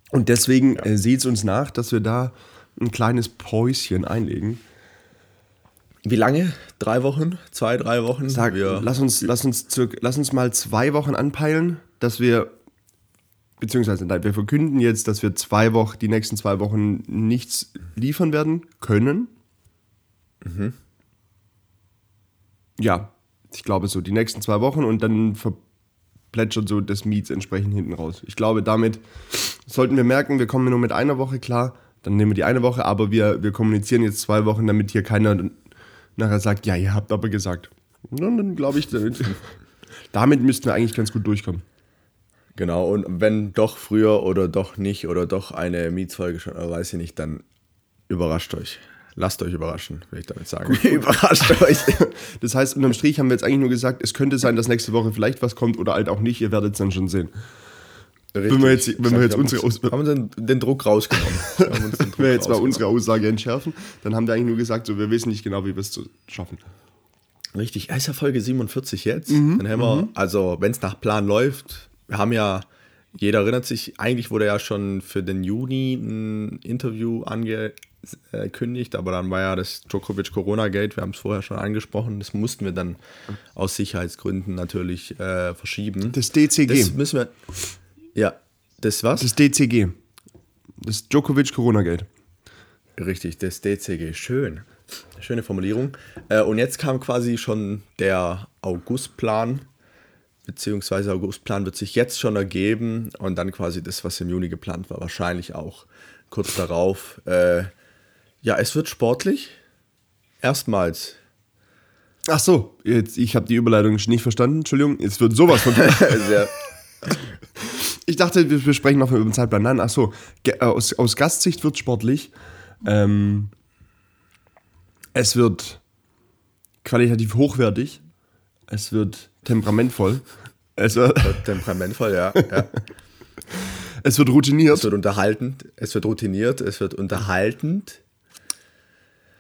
Und deswegen äh, seht es uns nach, dass wir da ein kleines Päuschen einlegen. Wie lange? Drei Wochen? Zwei, drei Wochen? Sag, wir, lass, uns, lass, uns lass uns mal zwei Wochen anpeilen, dass wir, beziehungsweise nein, wir verkünden jetzt, dass wir zwei Wochen, die nächsten zwei Wochen nichts liefern werden können. Ja, ich glaube so, die nächsten zwei Wochen und dann verplätschert so das Meets entsprechend hinten raus. Ich glaube, damit sollten wir merken, wir kommen nur mit einer Woche klar, dann nehmen wir die eine Woche, aber wir, wir kommunizieren jetzt zwei Wochen, damit hier keiner nachher sagt, ja, ihr habt aber gesagt. Und dann glaube ich, damit, damit müssten wir eigentlich ganz gut durchkommen. Genau, und wenn doch früher oder doch nicht oder doch eine Mietsfolge schon, oder weiß ich nicht, dann überrascht euch. Lasst euch überraschen, will ich damit sagen. überrascht euch. Das heißt, unterm Strich haben wir jetzt eigentlich nur gesagt, es könnte sein, dass nächste Woche vielleicht was kommt oder halt auch nicht. Ihr werdet es dann schon sehen. Wenn wir jetzt, wenn wir jetzt unsere Aus haben wir den, den Druck rausgenommen. Wir haben uns den Druck wenn wir jetzt mal unsere Aussage entschärfen, dann haben wir eigentlich nur gesagt, so, wir wissen nicht genau, wie wir es zu schaffen. Richtig, ist ja Folge 47 jetzt. Mhm, Dann haben wir, also wenn es nach Plan läuft, wir haben ja, jeder erinnert sich, eigentlich wurde ja schon für den Juni ein Interview angekündigt, aber dann war ja das Djokovic Corona-Gate, wir haben es vorher schon angesprochen, das mussten wir dann aus Sicherheitsgründen natürlich äh, verschieben. Das DCG. Das müssen wir, ja, das was? Das DCG. Das Djokovic Corona-Geld. Richtig, das DCG. Schön. Schöne Formulierung. Äh, und jetzt kam quasi schon der Augustplan, beziehungsweise Augustplan wird sich jetzt schon ergeben und dann quasi das, was im Juni geplant war, wahrscheinlich auch kurz darauf. Äh, ja, es wird sportlich. Erstmals. Ach so, jetzt, ich habe die Überleitung nicht verstanden. Entschuldigung, es wird sowas von. Ich dachte, wir sprechen noch über den Zeitplan. Nein, ach so, äh, aus, aus Gastsicht wird sportlich. Ähm, es wird qualitativ hochwertig. Es wird temperamentvoll. Es wird, temperamentvoll, ja. ja. es wird routiniert. Es wird unterhaltend, es wird routiniert, es wird unterhaltend.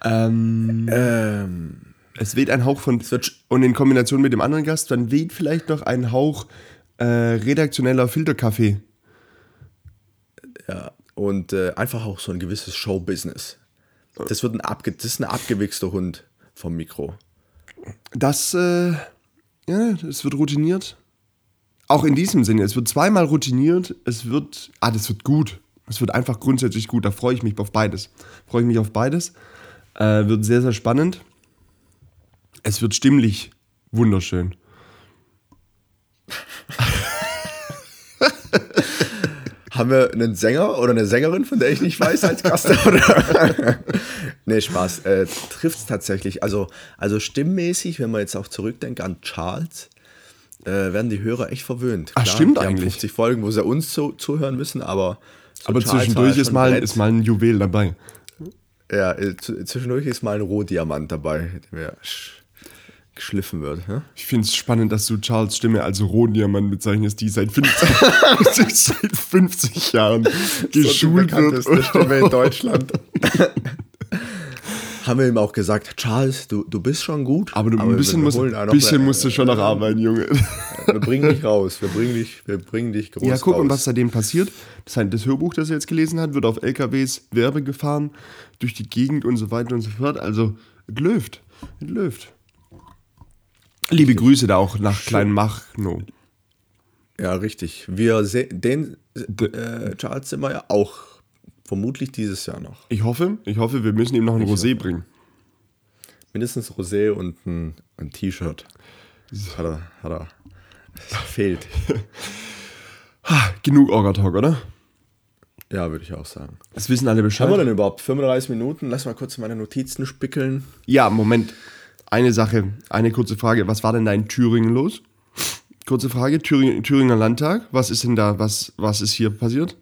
Ähm, Ähm, es weht ein Hauch von. Und in Kombination mit dem anderen Gast, dann weht vielleicht noch ein Hauch äh, redaktioneller Filterkaffee. Ja, und äh, einfach auch so ein gewisses Showbusiness. Das, wird ein abge das ist ein abgewichster Hund vom Mikro. Das, äh, ja, es wird routiniert. Auch in diesem Sinne, es wird zweimal routiniert, es wird, ah, das wird gut. Es wird einfach grundsätzlich gut, da freue ich mich auf beides. Freue ich mich auf beides. Äh, wird sehr, sehr spannend. Es wird stimmlich wunderschön. Haben wir einen Sänger oder eine Sängerin, von der ich nicht weiß, als Gast? Nee, Spaß. Äh, Trifft es tatsächlich. Also, also stimmmäßig, wenn man jetzt auch zurückdenkt an Charles, äh, werden die Hörer echt verwöhnt. Ach, stimmt die haben eigentlich. 50 Folgen, wo sie uns zu, zuhören müssen, aber. so Aber Charles zwischendurch ja ist mal, Brett. ist mal ein Juwel dabei. Ja, äh, zwischendurch ist mal ein Rohdiamant dabei, sch geschliffen wird. Ne? Ich finde es spannend, dass du Charles Stimme als Rohdiamant bezeichnest, die seit 50, seit 50 Jahren geschult wird. bekannteste Stimme in Deutschland. Haben wir ihm auch gesagt, Charles, du, du bist schon gut. Aber, du, ein bisschen, musst, bisschen musst du schon noch arbeiten, Junge. Wir bringen dich raus. Wir bringen dich, wir bringen dich groß Ja, guck, raus. und was seitdem passiert. Das, heißt, das Hörbuch, das er jetzt gelesen hat, wird auf LKWs Werbe gefahren, durch die Gegend und so weiter und so fort. Also, es läuft. Es läuft. Liebe Grüße da auch nach Klein Machno. Ja, richtig. Wir se- den äh, Charles wir ja auch vermutlich dieses Jahr noch. Ich hoffe, ich hoffe, wir müssen ihm noch ein Rosé bringen. Mindestens Rosé und ein, ein T-Shirt. Hat er, hat er. Fehlt. Genug Orga-Talk, oder? Ja, würde ich auch sagen. Das wissen alle Haben wir Bescheid. denn überhaupt 35 Minuten? Lass mal kurz meine Notizen spickeln. Ja, Moment. Eine Sache, eine kurze Frage. Was war denn da in Thüringen los? Kurze Frage, Thüringen, Thüringer Landtag. Was ist denn da, was, was ist hier passiert?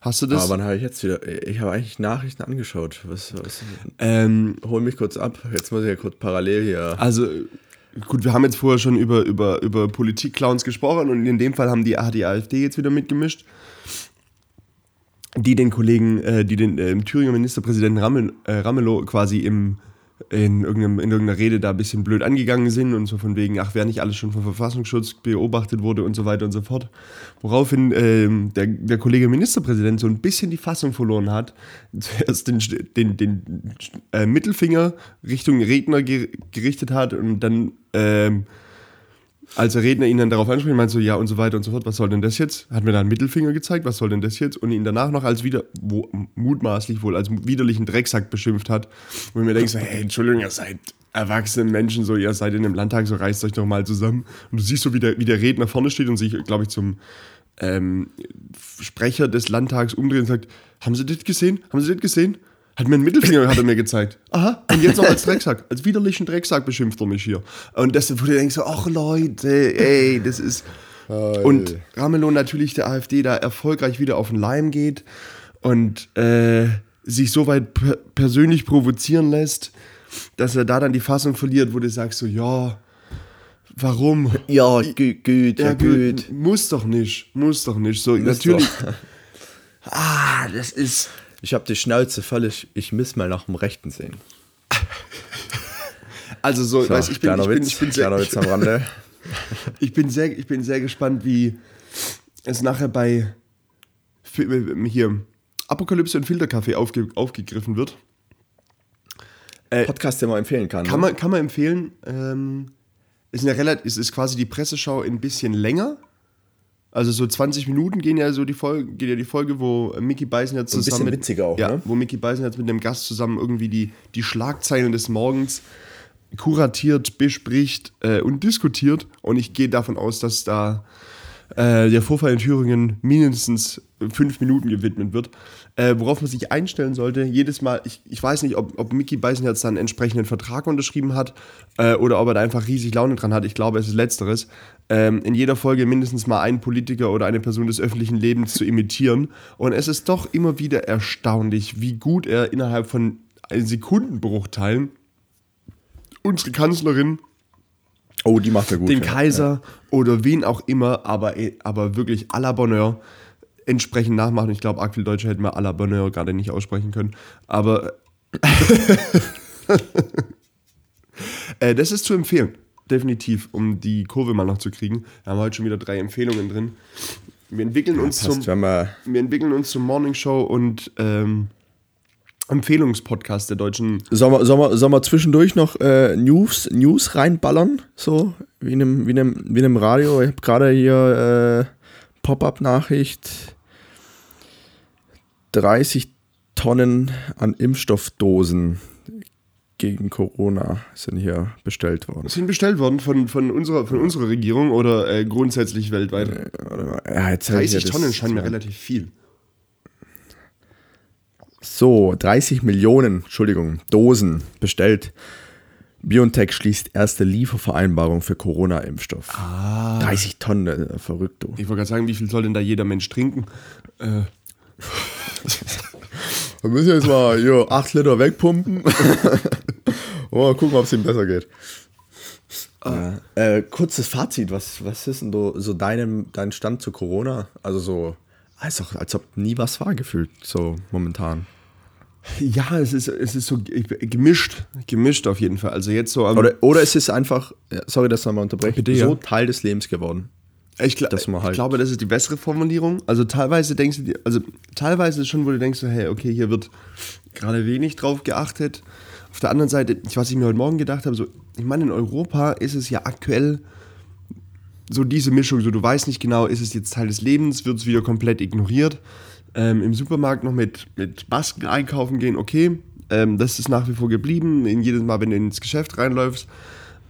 Hast du das? Aber wann habe ich jetzt wieder? Ich habe eigentlich Nachrichten angeschaut. Was, was, ähm, hol mich kurz ab. Jetzt muss ich ja kurz parallel hier. Also, gut, wir haben jetzt vorher schon über, über, über Politik-Clowns gesprochen und in dem Fall haben die, hat die AfD jetzt wieder mitgemischt, die den Kollegen, äh, die den äh, Thüringer Ministerpräsidenten Rammel, äh, Ramelow quasi im, in, irgendeinem, in irgendeiner Rede da ein bisschen blöd angegangen sind und so von wegen, ach, wer nicht alles schon vom Verfassungsschutz beobachtet wurde und so weiter und so fort. Woraufhin ähm, der, der Kollege Ministerpräsident so ein bisschen die Fassung verloren hat, zuerst den, den, den äh, Mittelfinger Richtung Redner ge gerichtet hat und dann, ähm, als der Redner ihn dann darauf anspricht, meinte so, ja und so weiter und so fort, was soll denn das jetzt? Hat mir da einen Mittelfinger gezeigt, was soll denn das jetzt? Und ihn danach noch als wieder, wo, mutmaßlich wohl als widerlichen Drecksack beschimpft hat. Wo ich mir denke, so, hey, Entschuldigung, ihr seid erwachsene Menschen, so, ihr seid in dem Landtag, so reißt euch doch mal zusammen. Und du siehst so, wie der, wie der Redner vorne steht und sich, glaube ich, zum ähm, Sprecher des Landtags umdreht und sagt, haben Sie das gesehen? Haben Sie das gesehen? Hat mir einen Mittelfinger hat er mir gezeigt. Aha, und jetzt noch als Drecksack. Als widerlichen Drecksack beschimpft er mich hier. Und das, wo du denkst, so, ach Leute, ey, das ist. Und Ramelow natürlich der AfD da erfolgreich wieder auf den Leim geht und äh, sich so weit per persönlich provozieren lässt, dass er da dann die Fassung verliert, wo du sagst so, ja, warum? Ja, gut, gut, Ja, gut. Muss doch nicht, muss doch nicht. So, natürlich. Ah, das ist. Ich habe die Schnauze voll, ich, ich muss mal nach dem Rechten sehen. Also so, So, weiß, ich bin, ich bin, ich bin sehr, Witz am Rande. ich bin sehr, ich bin sehr gespannt, wie es nachher bei Fi- hier Apokalypse und Filterkaffee aufge, aufgegriffen wird. Podcast, den man empfehlen kann. Kann ne? man, kann man empfehlen. Ähm, ist, eine relativ, ist, ist quasi die Presseschau ein bisschen länger. Also so 20 Minuten gehen ja so die Folge, geht ja die Folge, wo Mickey Beisenherz So ein zusammen bisschen mit, witziger auch, ja, ne? wo Mickey Beisenherz mit dem Gast zusammen irgendwie die, die Schlagzeilen des Morgens kuratiert, bespricht äh, und diskutiert. Und ich gehe davon aus, dass da äh, der Vorfall in Thüringen mindestens fünf Minuten gewidmet wird. Äh, worauf man sich einstellen sollte, jedes Mal, ich, ich weiß nicht, ob, ob Mickey Beisenherz dann einen entsprechenden Vertrag unterschrieben hat äh, oder ob er da einfach riesig Laune dran hat. Ich glaube, es ist Letzteres. Ähm, in jeder Folge mindestens mal einen Politiker oder eine Person des öffentlichen Lebens zu imitieren. Und es ist doch immer wieder erstaunlich, wie gut er innerhalb von Sekundenbruchteilen unsere Kanzlerin Oh, die macht er gut. den ja. Kaiser oder wen auch immer, aber, aber wirklich à la Bonheur entsprechend nachmachen. Ich glaube, arg viel Deutsche hätten wir à la Bonheur gerade nicht aussprechen können. Aber äh, das ist zu empfehlen, definitiv, um die Kurve mal noch zu kriegen. Da haben wir heute schon wieder drei Empfehlungen drin. Wir entwickeln uns Passt, zum wir entwickeln uns zum Morning Show und ähm, Empfehlungspodcast der deutschen Sollen wir, sollen wir, sollen wir zwischendurch noch äh, News, News reinballern? So, wie in einem, wie in einem, wie in einem Radio. Ich habe gerade hier äh, Pop-up-Nachricht. 30 Tonnen an Impfstoffdosen gegen Corona sind hier bestellt worden. sind bestellt worden von, von, unserer, von unserer Regierung oder äh, grundsätzlich weltweit. Mal. Ja, jetzt hab ich 30 ja das- Tonnen scheinen mir relativ viel. So, 30 Millionen, Entschuldigung, Dosen bestellt. BioNTech schließt erste Liefervereinbarung für Corona-Impfstoff. 30 Tonnen, äh, verrückt du. Ich wollte gerade sagen, wie viel soll denn da jeder Mensch trinken? Äh, Wir müssen jetzt mal hier 8 Liter wegpumpen. Und mal gucken, ob es ihm besser geht. Äh, kurzes Fazit, was, was ist denn so, so deinem, dein Stand zu Corona? Also so, als, auch, als ob nie was war gefühlt, so momentan. ja, es ist, es ist so ge- gemischt. Gemischt auf jeden Fall. Also jetzt so. Oder, oder es ist einfach, ja, sorry, dass ich nochmal unterbreche, Bitte, so ja. Teil des Lebens geworden. Ich, gla dass man halt- ich glaube, das ist die bessere Formulierung. Also teilweise denkst du dir, also teilweise schon, wo du denkst, so, hey, okay, hier wird gerade wenig drauf geachtet. Auf der anderen Seite, ich- was ich mir heute Morgen gedacht habe, so, ich meine, in Europa ist es ja aktuell so diese Mischung, so du weißt nicht genau, ist es jetzt Teil des Lebens, wird es wieder komplett ignoriert. Ähm, Im Supermarkt noch mit, mit Masken einkaufen gehen, okay, ähm, das ist nach wie vor geblieben. In jedes Mal, wenn du ins Geschäft reinläufst,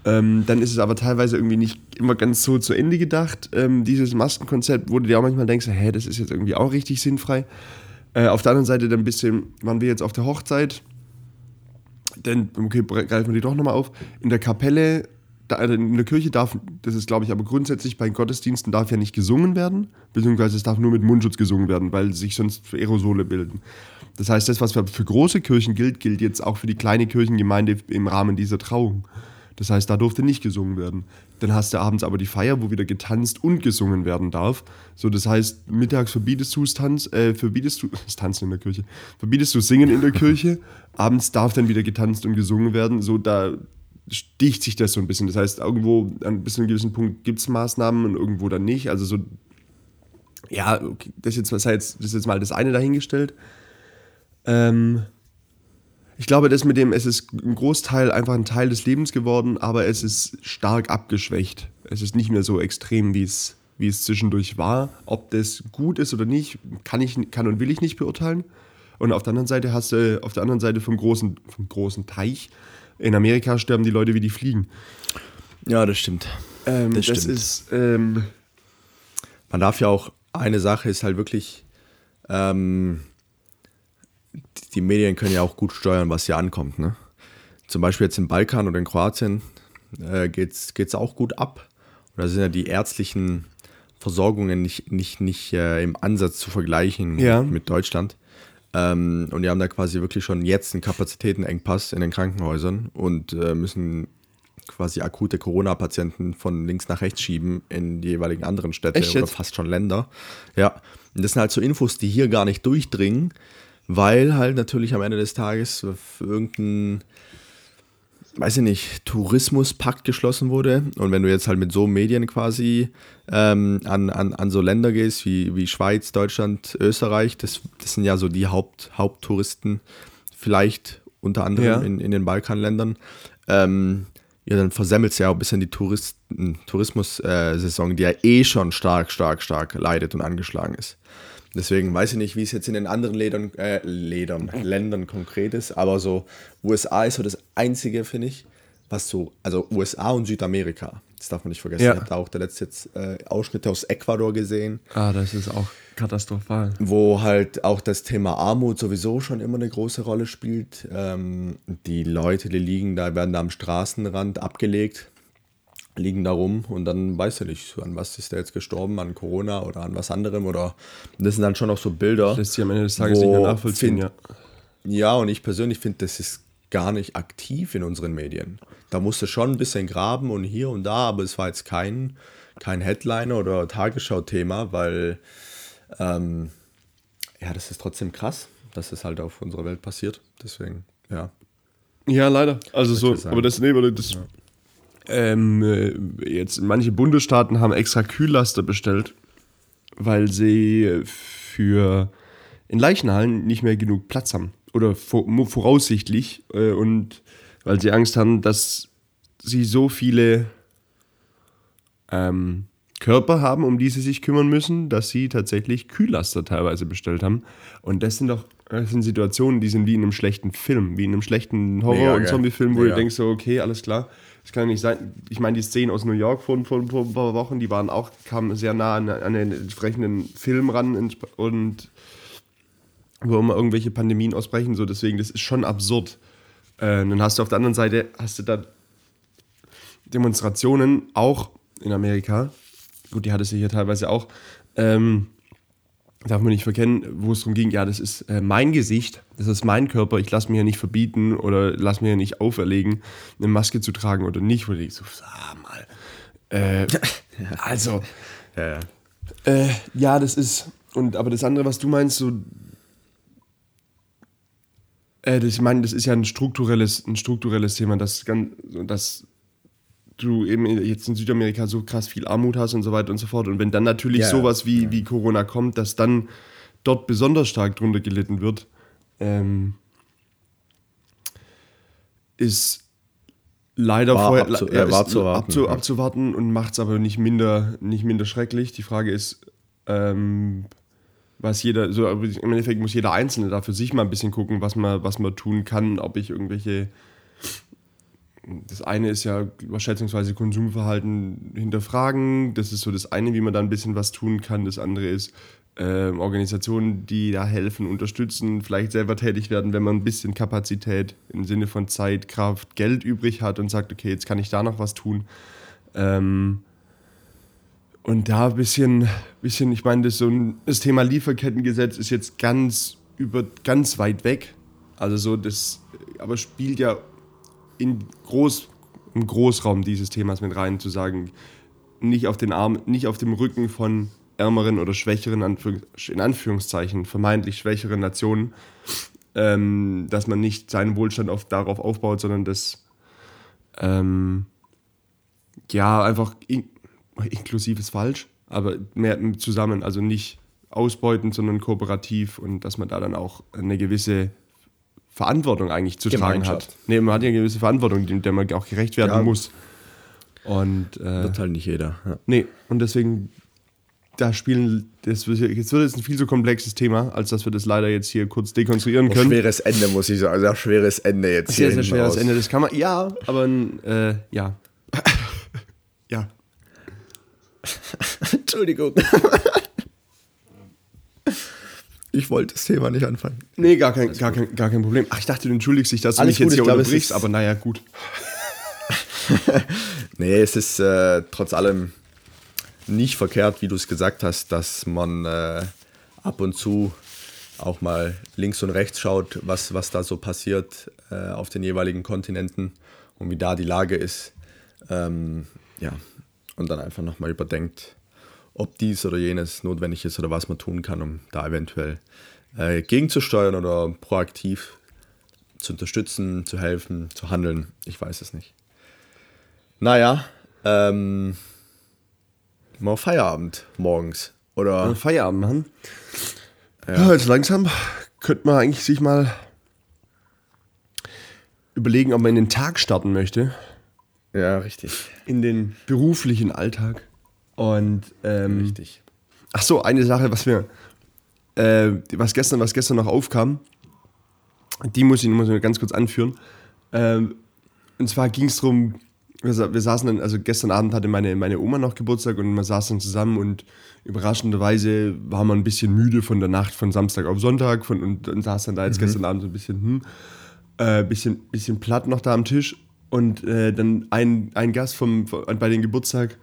ähm, dann ist es aber teilweise irgendwie nicht immer ganz so zu Ende gedacht. Ähm, dieses Maskenkonzept, wo du dir auch manchmal denkst, hä, das ist jetzt irgendwie auch richtig sinnfrei. Äh, auf der anderen Seite dann ein bisschen, waren wir jetzt auf der Hochzeit, dann, okay, greifen wir die doch nochmal auf. In der Kapelle, da, also in der Kirche darf, das ist glaube ich, aber grundsätzlich bei Gottesdiensten darf ja nicht gesungen werden, beziehungsweise es darf nur mit Mundschutz gesungen werden, weil sich sonst Aerosole bilden. Das heißt, das, was für große Kirchen gilt, gilt jetzt auch für die kleine Kirchengemeinde im Rahmen dieser Trauung. Das heißt, da durfte nicht gesungen werden. Dann hast du abends aber die Feier, wo wieder getanzt und gesungen werden darf. So, das heißt, mittags verbietest du das Tanz, äh, verbietest du das Tanzen in der Kirche, verbietest du Singen in der Kirche. Abends darf dann wieder getanzt und gesungen werden. So, da sticht sich das so ein bisschen. Das heißt, irgendwo an bis zu einem gewissen Punkt gibt es Maßnahmen und irgendwo dann nicht. Also so, ja, okay, das, jetzt, das ist jetzt mal das eine dahingestellt. Ähm, ich glaube, das mit dem, es ist ein Großteil einfach ein Teil des Lebens geworden, aber es ist stark abgeschwächt. Es ist nicht mehr so extrem, wie es, wie es zwischendurch war. Ob das gut ist oder nicht, kann, ich, kann und will ich nicht beurteilen. Und auf der anderen Seite hast du, auf der anderen Seite vom großen, vom großen Teich, in Amerika sterben die Leute wie die Fliegen. Ja, das stimmt. Ähm, Das das stimmt. ist, ähm, Man darf ja auch, eine Sache ist halt wirklich, ähm, die Medien können ja auch gut steuern, was hier ankommt. Ne? Zum Beispiel jetzt im Balkan oder in Kroatien äh, geht es auch gut ab. Und da sind ja die ärztlichen Versorgungen nicht, nicht, nicht äh, im Ansatz zu vergleichen Ja. mit Deutschland. Ähm, und die haben da quasi wirklich schon jetzt einen Kapazitätenengpass in den Krankenhäusern und äh, müssen quasi akute Corona-Patienten von links nach rechts schieben in die jeweiligen anderen Städte Echt oder fast schon Länder. Ja, und das sind halt so Infos, die hier gar nicht durchdringen, weil halt natürlich am Ende des Tages irgendein, weiß ich nicht, Tourismuspakt geschlossen wurde. Und wenn du jetzt halt mit so Medien quasi ähm, an, an, an so Länder gehst wie, wie Schweiz, Deutschland, Österreich, das, das sind ja so die Haupt, Haupttouristen, vielleicht unter anderem Ja. in, in den Balkanländern. Ähm, ja, dann versemmelt ja auch ein bisschen die Touristen, Tourismus-Saison, die ja eh schon stark, stark, stark leidet und angeschlagen ist. Deswegen weiß ich nicht, wie es jetzt in den anderen Lädern, äh, Lädern, Ländern konkret ist, aber so USA ist so das Einzige, finde ich, was so, also USA und Südamerika, das darf man nicht vergessen. Ja. Ich habe da auch der letzte jetzt äh, Ausschnitte aus Ecuador gesehen, Ah, das ist auch katastrophal. wo halt auch das Thema Armut sowieso schon immer eine große Rolle spielt. Ähm, die Leute, die liegen da, werden da am Straßenrand abgelegt, liegen da rum und dann weißt du nicht, an was ist der jetzt gestorben, an Corona oder an was anderem oder das sind dann schon auch so Bilder. Lässt sich am Ende des Tages nicht mehr nachvollziehen, find- ja. Ja, und ich persönlich finde, das ist gar nicht aktiv in unseren Medien. Da musste schon ein bisschen graben und hier und da, aber es war jetzt kein, kein Headliner oder Tagesschau-Thema, weil ähm, ja, das ist trotzdem krass, dass es halt auf unserer Welt passiert. Deswegen, ja. Ja, leider. Also so, sagen. aber das, nee, das ähm, äh, jetzt manche Bundesstaaten haben extra Kühllaster bestellt, weil sie für in Leichenhallen nicht mehr genug Platz haben. Oder vor, voraussichtlich. Äh, und weil sie Angst haben, dass sie so viele ähm, Körper haben, um die sie sich kümmern müssen, dass sie tatsächlich Kühllaster teilweise bestellt haben. Und das sind doch das sind Situationen, die sind wie in einem schlechten Film, wie in einem schlechten Mega Horror- und geil. Zombie-Film, wo Mega. du denkst so, okay, alles klar, das kann ja nicht sein. Ich meine, die Szenen aus New York vor, vor, ein paar Wochen, die waren auch, kamen sehr nah an, an den entsprechenden Film ran und wo immer irgendwelche Pandemien ausbrechen, so deswegen, das ist schon absurd. Äh, dann hast du auf der anderen Seite, hast du da Demonstrationen, auch in Amerika, gut, die hatte sie hier teilweise auch, ähm, darf man nicht verkennen, wo es darum ging, ja, das ist äh, mein Gesicht, das ist mein Körper, ich lasse mir hier nicht verbieten oder lass mir hier nicht auferlegen, eine Maske zu tragen oder nicht, wo ich so, sag mal, äh, also, Ja, äh, ja, das ist. Und aber das andere, was du meinst, so. Äh, das, ich meine, das ist ja ein strukturelles, ein strukturelles Thema, dass, ganz, dass du eben jetzt in Südamerika so krass viel Armut hast und so weiter und so fort. Und wenn dann natürlich Ja, sowas wie, wie Corona kommt, dass dann dort besonders stark drunter gelitten wird, ähm, ist leider War vorher abzu- ja, äh, erwarten, abzu, ja. abzuwarten und macht es aber nicht minder, nicht minder schrecklich. Die Frage ist, ähm, was jeder, so im Endeffekt muss jeder Einzelne da für sich mal ein bisschen gucken, was man, was man tun kann, ob ich irgendwelche. Das eine ist ja schätzungsweise Konsumverhalten hinterfragen. Das ist so das eine, wie man da ein bisschen was tun kann. Das andere ist ähm, Organisationen, die da helfen, unterstützen, vielleicht selber tätig werden, wenn man ein bisschen Kapazität im Sinne von Zeit, Kraft, Geld übrig hat und sagt, okay, jetzt kann ich da noch was tun. Ähm, und da ein bisschen, bisschen ich meine, das, so ein, das Thema Lieferkettengesetz ist jetzt ganz, über, ganz weit weg. Also so, das aber spielt ja in groß, im Großraum dieses Themas mit rein, zu sagen, nicht auf den Arm, nicht auf dem Rücken von ärmeren oder schwächeren, in Anführungszeichen, vermeintlich schwächeren Nationen, ähm, dass man nicht seinen Wohlstand auf, darauf aufbaut, sondern das ähm, ja einfach in, inklusiv ist falsch, aber mehr zusammen, also nicht ausbeutend, sondern kooperativ und dass man da dann auch eine gewisse Verantwortung eigentlich zu tragen hat. Nee, man hat ja eine gewisse Verantwortung, der man auch gerecht werden Ja. muss. Und äh, Wird halt nicht jeder. Ja. Nee, und deswegen, da spielen, das jetzt wird es ein viel so komplexes Thema, als dass wir das leider jetzt hier kurz dekonstruieren Ein können. schweres Ende, muss ich sagen. Sehr schweres Ende jetzt Sehr, hier sehr hinten schweres raus. Ende, das kann man, ja, aber äh, ja. ja. Entschuldigung. ich wollte das Thema nicht anfangen. Nee, gar kein, gar, kein, gar kein Problem. Ach, ich dachte, du entschuldigst dich, dass du Alles mich jetzt gut, ich hier glaube, es unterbrichst, aber naja, gut. Nee, es ist äh, trotz allem nicht verkehrt, wie du es gesagt hast, dass man äh, ab und zu auch mal links und rechts schaut, was, was da so passiert äh, auf den jeweiligen Kontinenten und wie da die Lage ist. Ähm, ja, und dann einfach nochmal überdenkt, ob dies oder jenes notwendig ist oder was man tun kann, um da eventuell äh, gegenzusteuern oder proaktiv zu unterstützen, zu helfen, zu handeln. Ich weiß es nicht. Naja, ähm, mal Feierabend morgens. Oder Feierabend machen. Ja. jetzt langsam könnte man eigentlich sich mal überlegen, ob man in den Tag starten möchte. ja, richtig. In den beruflichen Alltag. Und ähm, Richtig. Ach so, eine Sache, was mir, äh, was gestern, was gestern noch aufkam, die muss ich, muss ich ganz kurz anführen. Ähm, und zwar ging es darum, wir, sa- wir saßen dann, also gestern Abend hatte meine, meine Oma noch Geburtstag und wir saßen dann zusammen und überraschenderweise war man ein bisschen müde von der Nacht von Samstag auf Sonntag von, und, und saß dann da jetzt gestern Abend so ein bisschen, hm, äh, bisschen, bisschen platt noch da am Tisch und äh, dann ein, ein Gast vom, bei dem Geburtstag,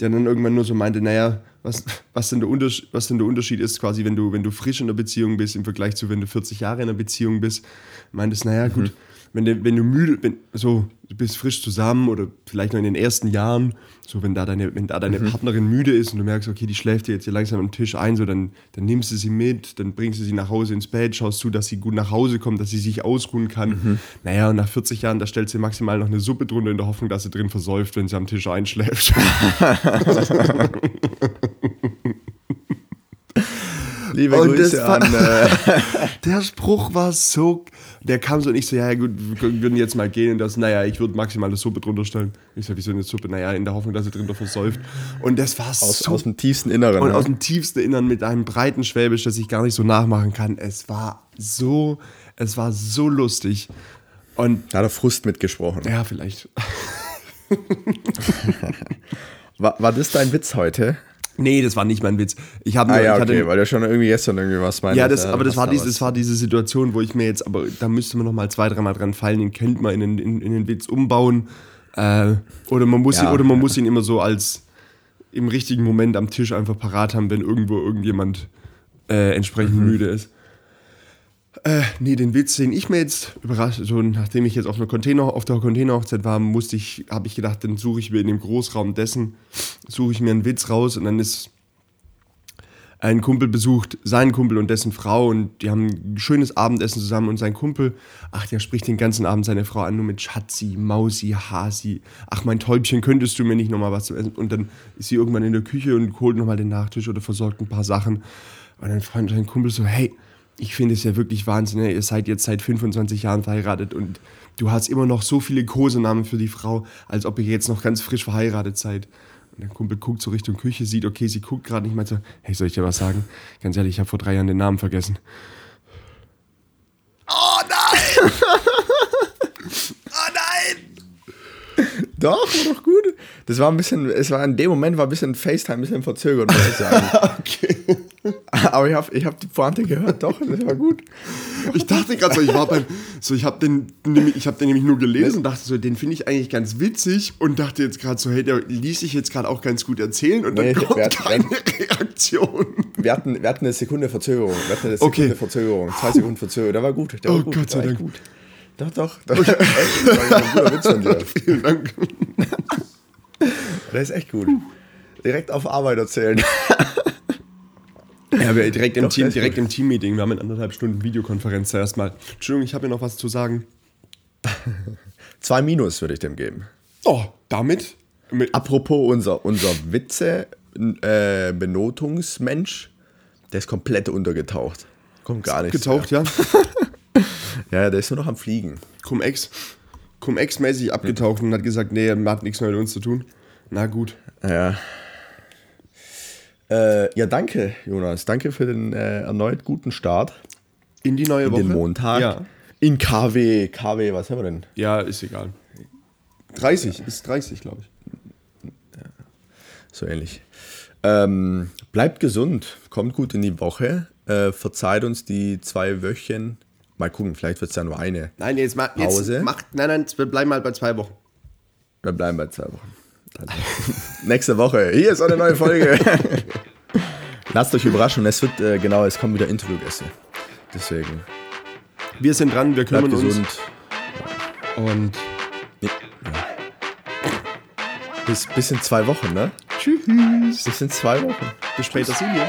der dann irgendwann nur so meinte, naja, was, was, denn der Unterschied, was denn der Unterschied ist, quasi, wenn du, wenn du frisch in der Beziehung bist im Vergleich zu, wenn du 40 Jahre in der Beziehung bist, meintest, naja, gut, wenn du, wenn du müde, wenn, so, du bist frisch zusammen oder vielleicht noch in den ersten Jahren, so wenn da deine, wenn da deine Partnerin müde ist und du merkst, okay, die schläft dir jetzt hier langsam am Tisch ein, so dann, dann nimmst du sie mit, dann bringst du sie nach Hause ins Bett, schaust zu, dass sie gut nach Hause kommt, dass sie sich ausruhen kann. Naja, und nach 40 Jahren, da stellst du maximal noch eine Suppe drunter in der Hoffnung, dass sie drin versäuft, wenn sie am Tisch einschläft. Liebe Und Grüße an. Äh, Der Spruch war so. Der kam so nicht so, ja, gut, wir würden jetzt mal gehen und das, naja, ich würde maximal eine Suppe drunter stellen. Ich sag, wieso eine Suppe? Naja, in der Hoffnung, dass sie drunter versäuft. Und das war aus, so. aus dem tiefsten Inneren. und ne? aus dem tiefsten Innern mit einem breiten Schwäbisch, das ich gar nicht so nachmachen kann. Es war so, es war so lustig. Und da hat er Frust mitgesprochen. ja, vielleicht. War, war das dein Witz heute? Nee, das war nicht mein Witz. Ich habe Ah nur, ja, ich hatte okay, weil du schon irgendwie gestern irgendwie was meinst. Ja, das, aber das war, diese, das war diese Situation, wo ich mir jetzt, aber da müsste man noch mal zwei, dreimal dran fallen, den könnte man in, den- in, in den Witz umbauen. Äh, oder, man muss Ja. ihn, oder man muss ihn immer so als im richtigen Moment am Tisch einfach parat haben, wenn irgendwo irgendjemand äh, entsprechend Mhm. müde ist. Äh, nee, den Witz, den ich mir jetzt überrascht, so nachdem ich jetzt auf, einer Container, auf der Containerhochzeit war, musste ich, habe ich gedacht, dann suche ich mir in dem Großraum dessen, suche ich mir einen Witz raus und dann ist ein Kumpel besucht seinen Kumpel und dessen Frau und die haben ein schönes Abendessen zusammen und sein Kumpel, ach, der spricht den ganzen Abend seine Frau an, nur mit Schatzi, Mausi, Hasi, ach, mein Täubchen, könntest du mir nicht nochmal was zu essen? Und dann ist sie irgendwann in der Küche und holt nochmal den Nachtisch oder versorgt ein paar Sachen. Und dann fragt sein Kumpel so, hey, ich finde es ja wirklich Wahnsinn, ne? ihr seid jetzt seit 25 Jahren verheiratet und du hast immer noch so viele Kosenamen für die Frau, als ob ihr jetzt noch ganz frisch verheiratet seid. Und der Kumpel guckt so Richtung Küche, sieht, okay, sie guckt gerade nicht mal so, hey, soll ich dir was sagen? Ganz ehrlich, ich habe vor drei Jahren den Namen vergessen. Oh nein! oh nein! Doch, war doch gut. Das war ein bisschen, es war in dem Moment war ein bisschen FaceTime, ein bisschen verzögert, muss ich sagen. Okay. Aber ich habe ich hab die Pointe gehört, doch, das war gut. Ich dachte gerade so, ich war beim, so ich habe den, ich habe den nämlich nur gelesen und dachte so, den finde ich eigentlich ganz witzig und dachte jetzt gerade so, hey, der ließ sich jetzt gerade auch ganz gut erzählen und dann Nee, kommt wer hat- keine Reaktion. Wir hatten, wir hatten eine Sekunde Verzögerung. Wir hatten eine Okay. Sekunde Verzögerung. Zwei Sekunden Verzögerung. Der war gut. Der Oh war gut. Gott sei Dank. gut. Doch, doch. doch. Das war ein guter Witz von dir. Vielen Dank. Der ist echt gut. Direkt auf Arbeit erzählen. Ja, wir direkt im, Doch, Team, direkt im Teammeeting. Wir haben in anderthalb Stunden Videokonferenz zuerst mal. Entschuldigung, ich habe hier noch was zu sagen. Zwei Minus würde ich dem geben. Oh, damit? Mit, Apropos unser, unser Witze-Benotungsmensch, der ist komplett untergetaucht. Kommt gar nicht. getaucht, ja? Ja, der ist nur noch am Fliegen. Cum-Ex. Cum-Ex-mäßig abgetaucht und hat gesagt, nee, hat nichts mehr mit uns zu tun. Na gut. Ja. Äh, ja, danke, Jonas. Danke für den äh, erneut guten Start In die neue in Woche. den Montag. Ja. In KW. KW, was haben wir denn? ja, ist egal. 30, ist 30, glaube ich. So ähnlich. Ähm, bleibt gesund, kommt gut in die Woche. Äh, verzeiht uns die zwei Wöchen. Mal gucken, vielleicht wird es ja nur eine. Nein, jetzt, ma, jetzt Pause. macht. Nein, nein, wir bleiben mal bei zwei Wochen. Wir bleiben bei zwei Wochen. Also, nächste Woche. Hier ist eine neue Folge. Lasst euch überraschen. Es wird, äh, genau, es kommen wieder Interviewgäste. Deswegen, Wir sind dran, wir kümmern bleibt gesund. uns. Und Bis, bis in zwei Wochen, ne? tschüss. Bis in zwei Wochen. Bis später, Silvia.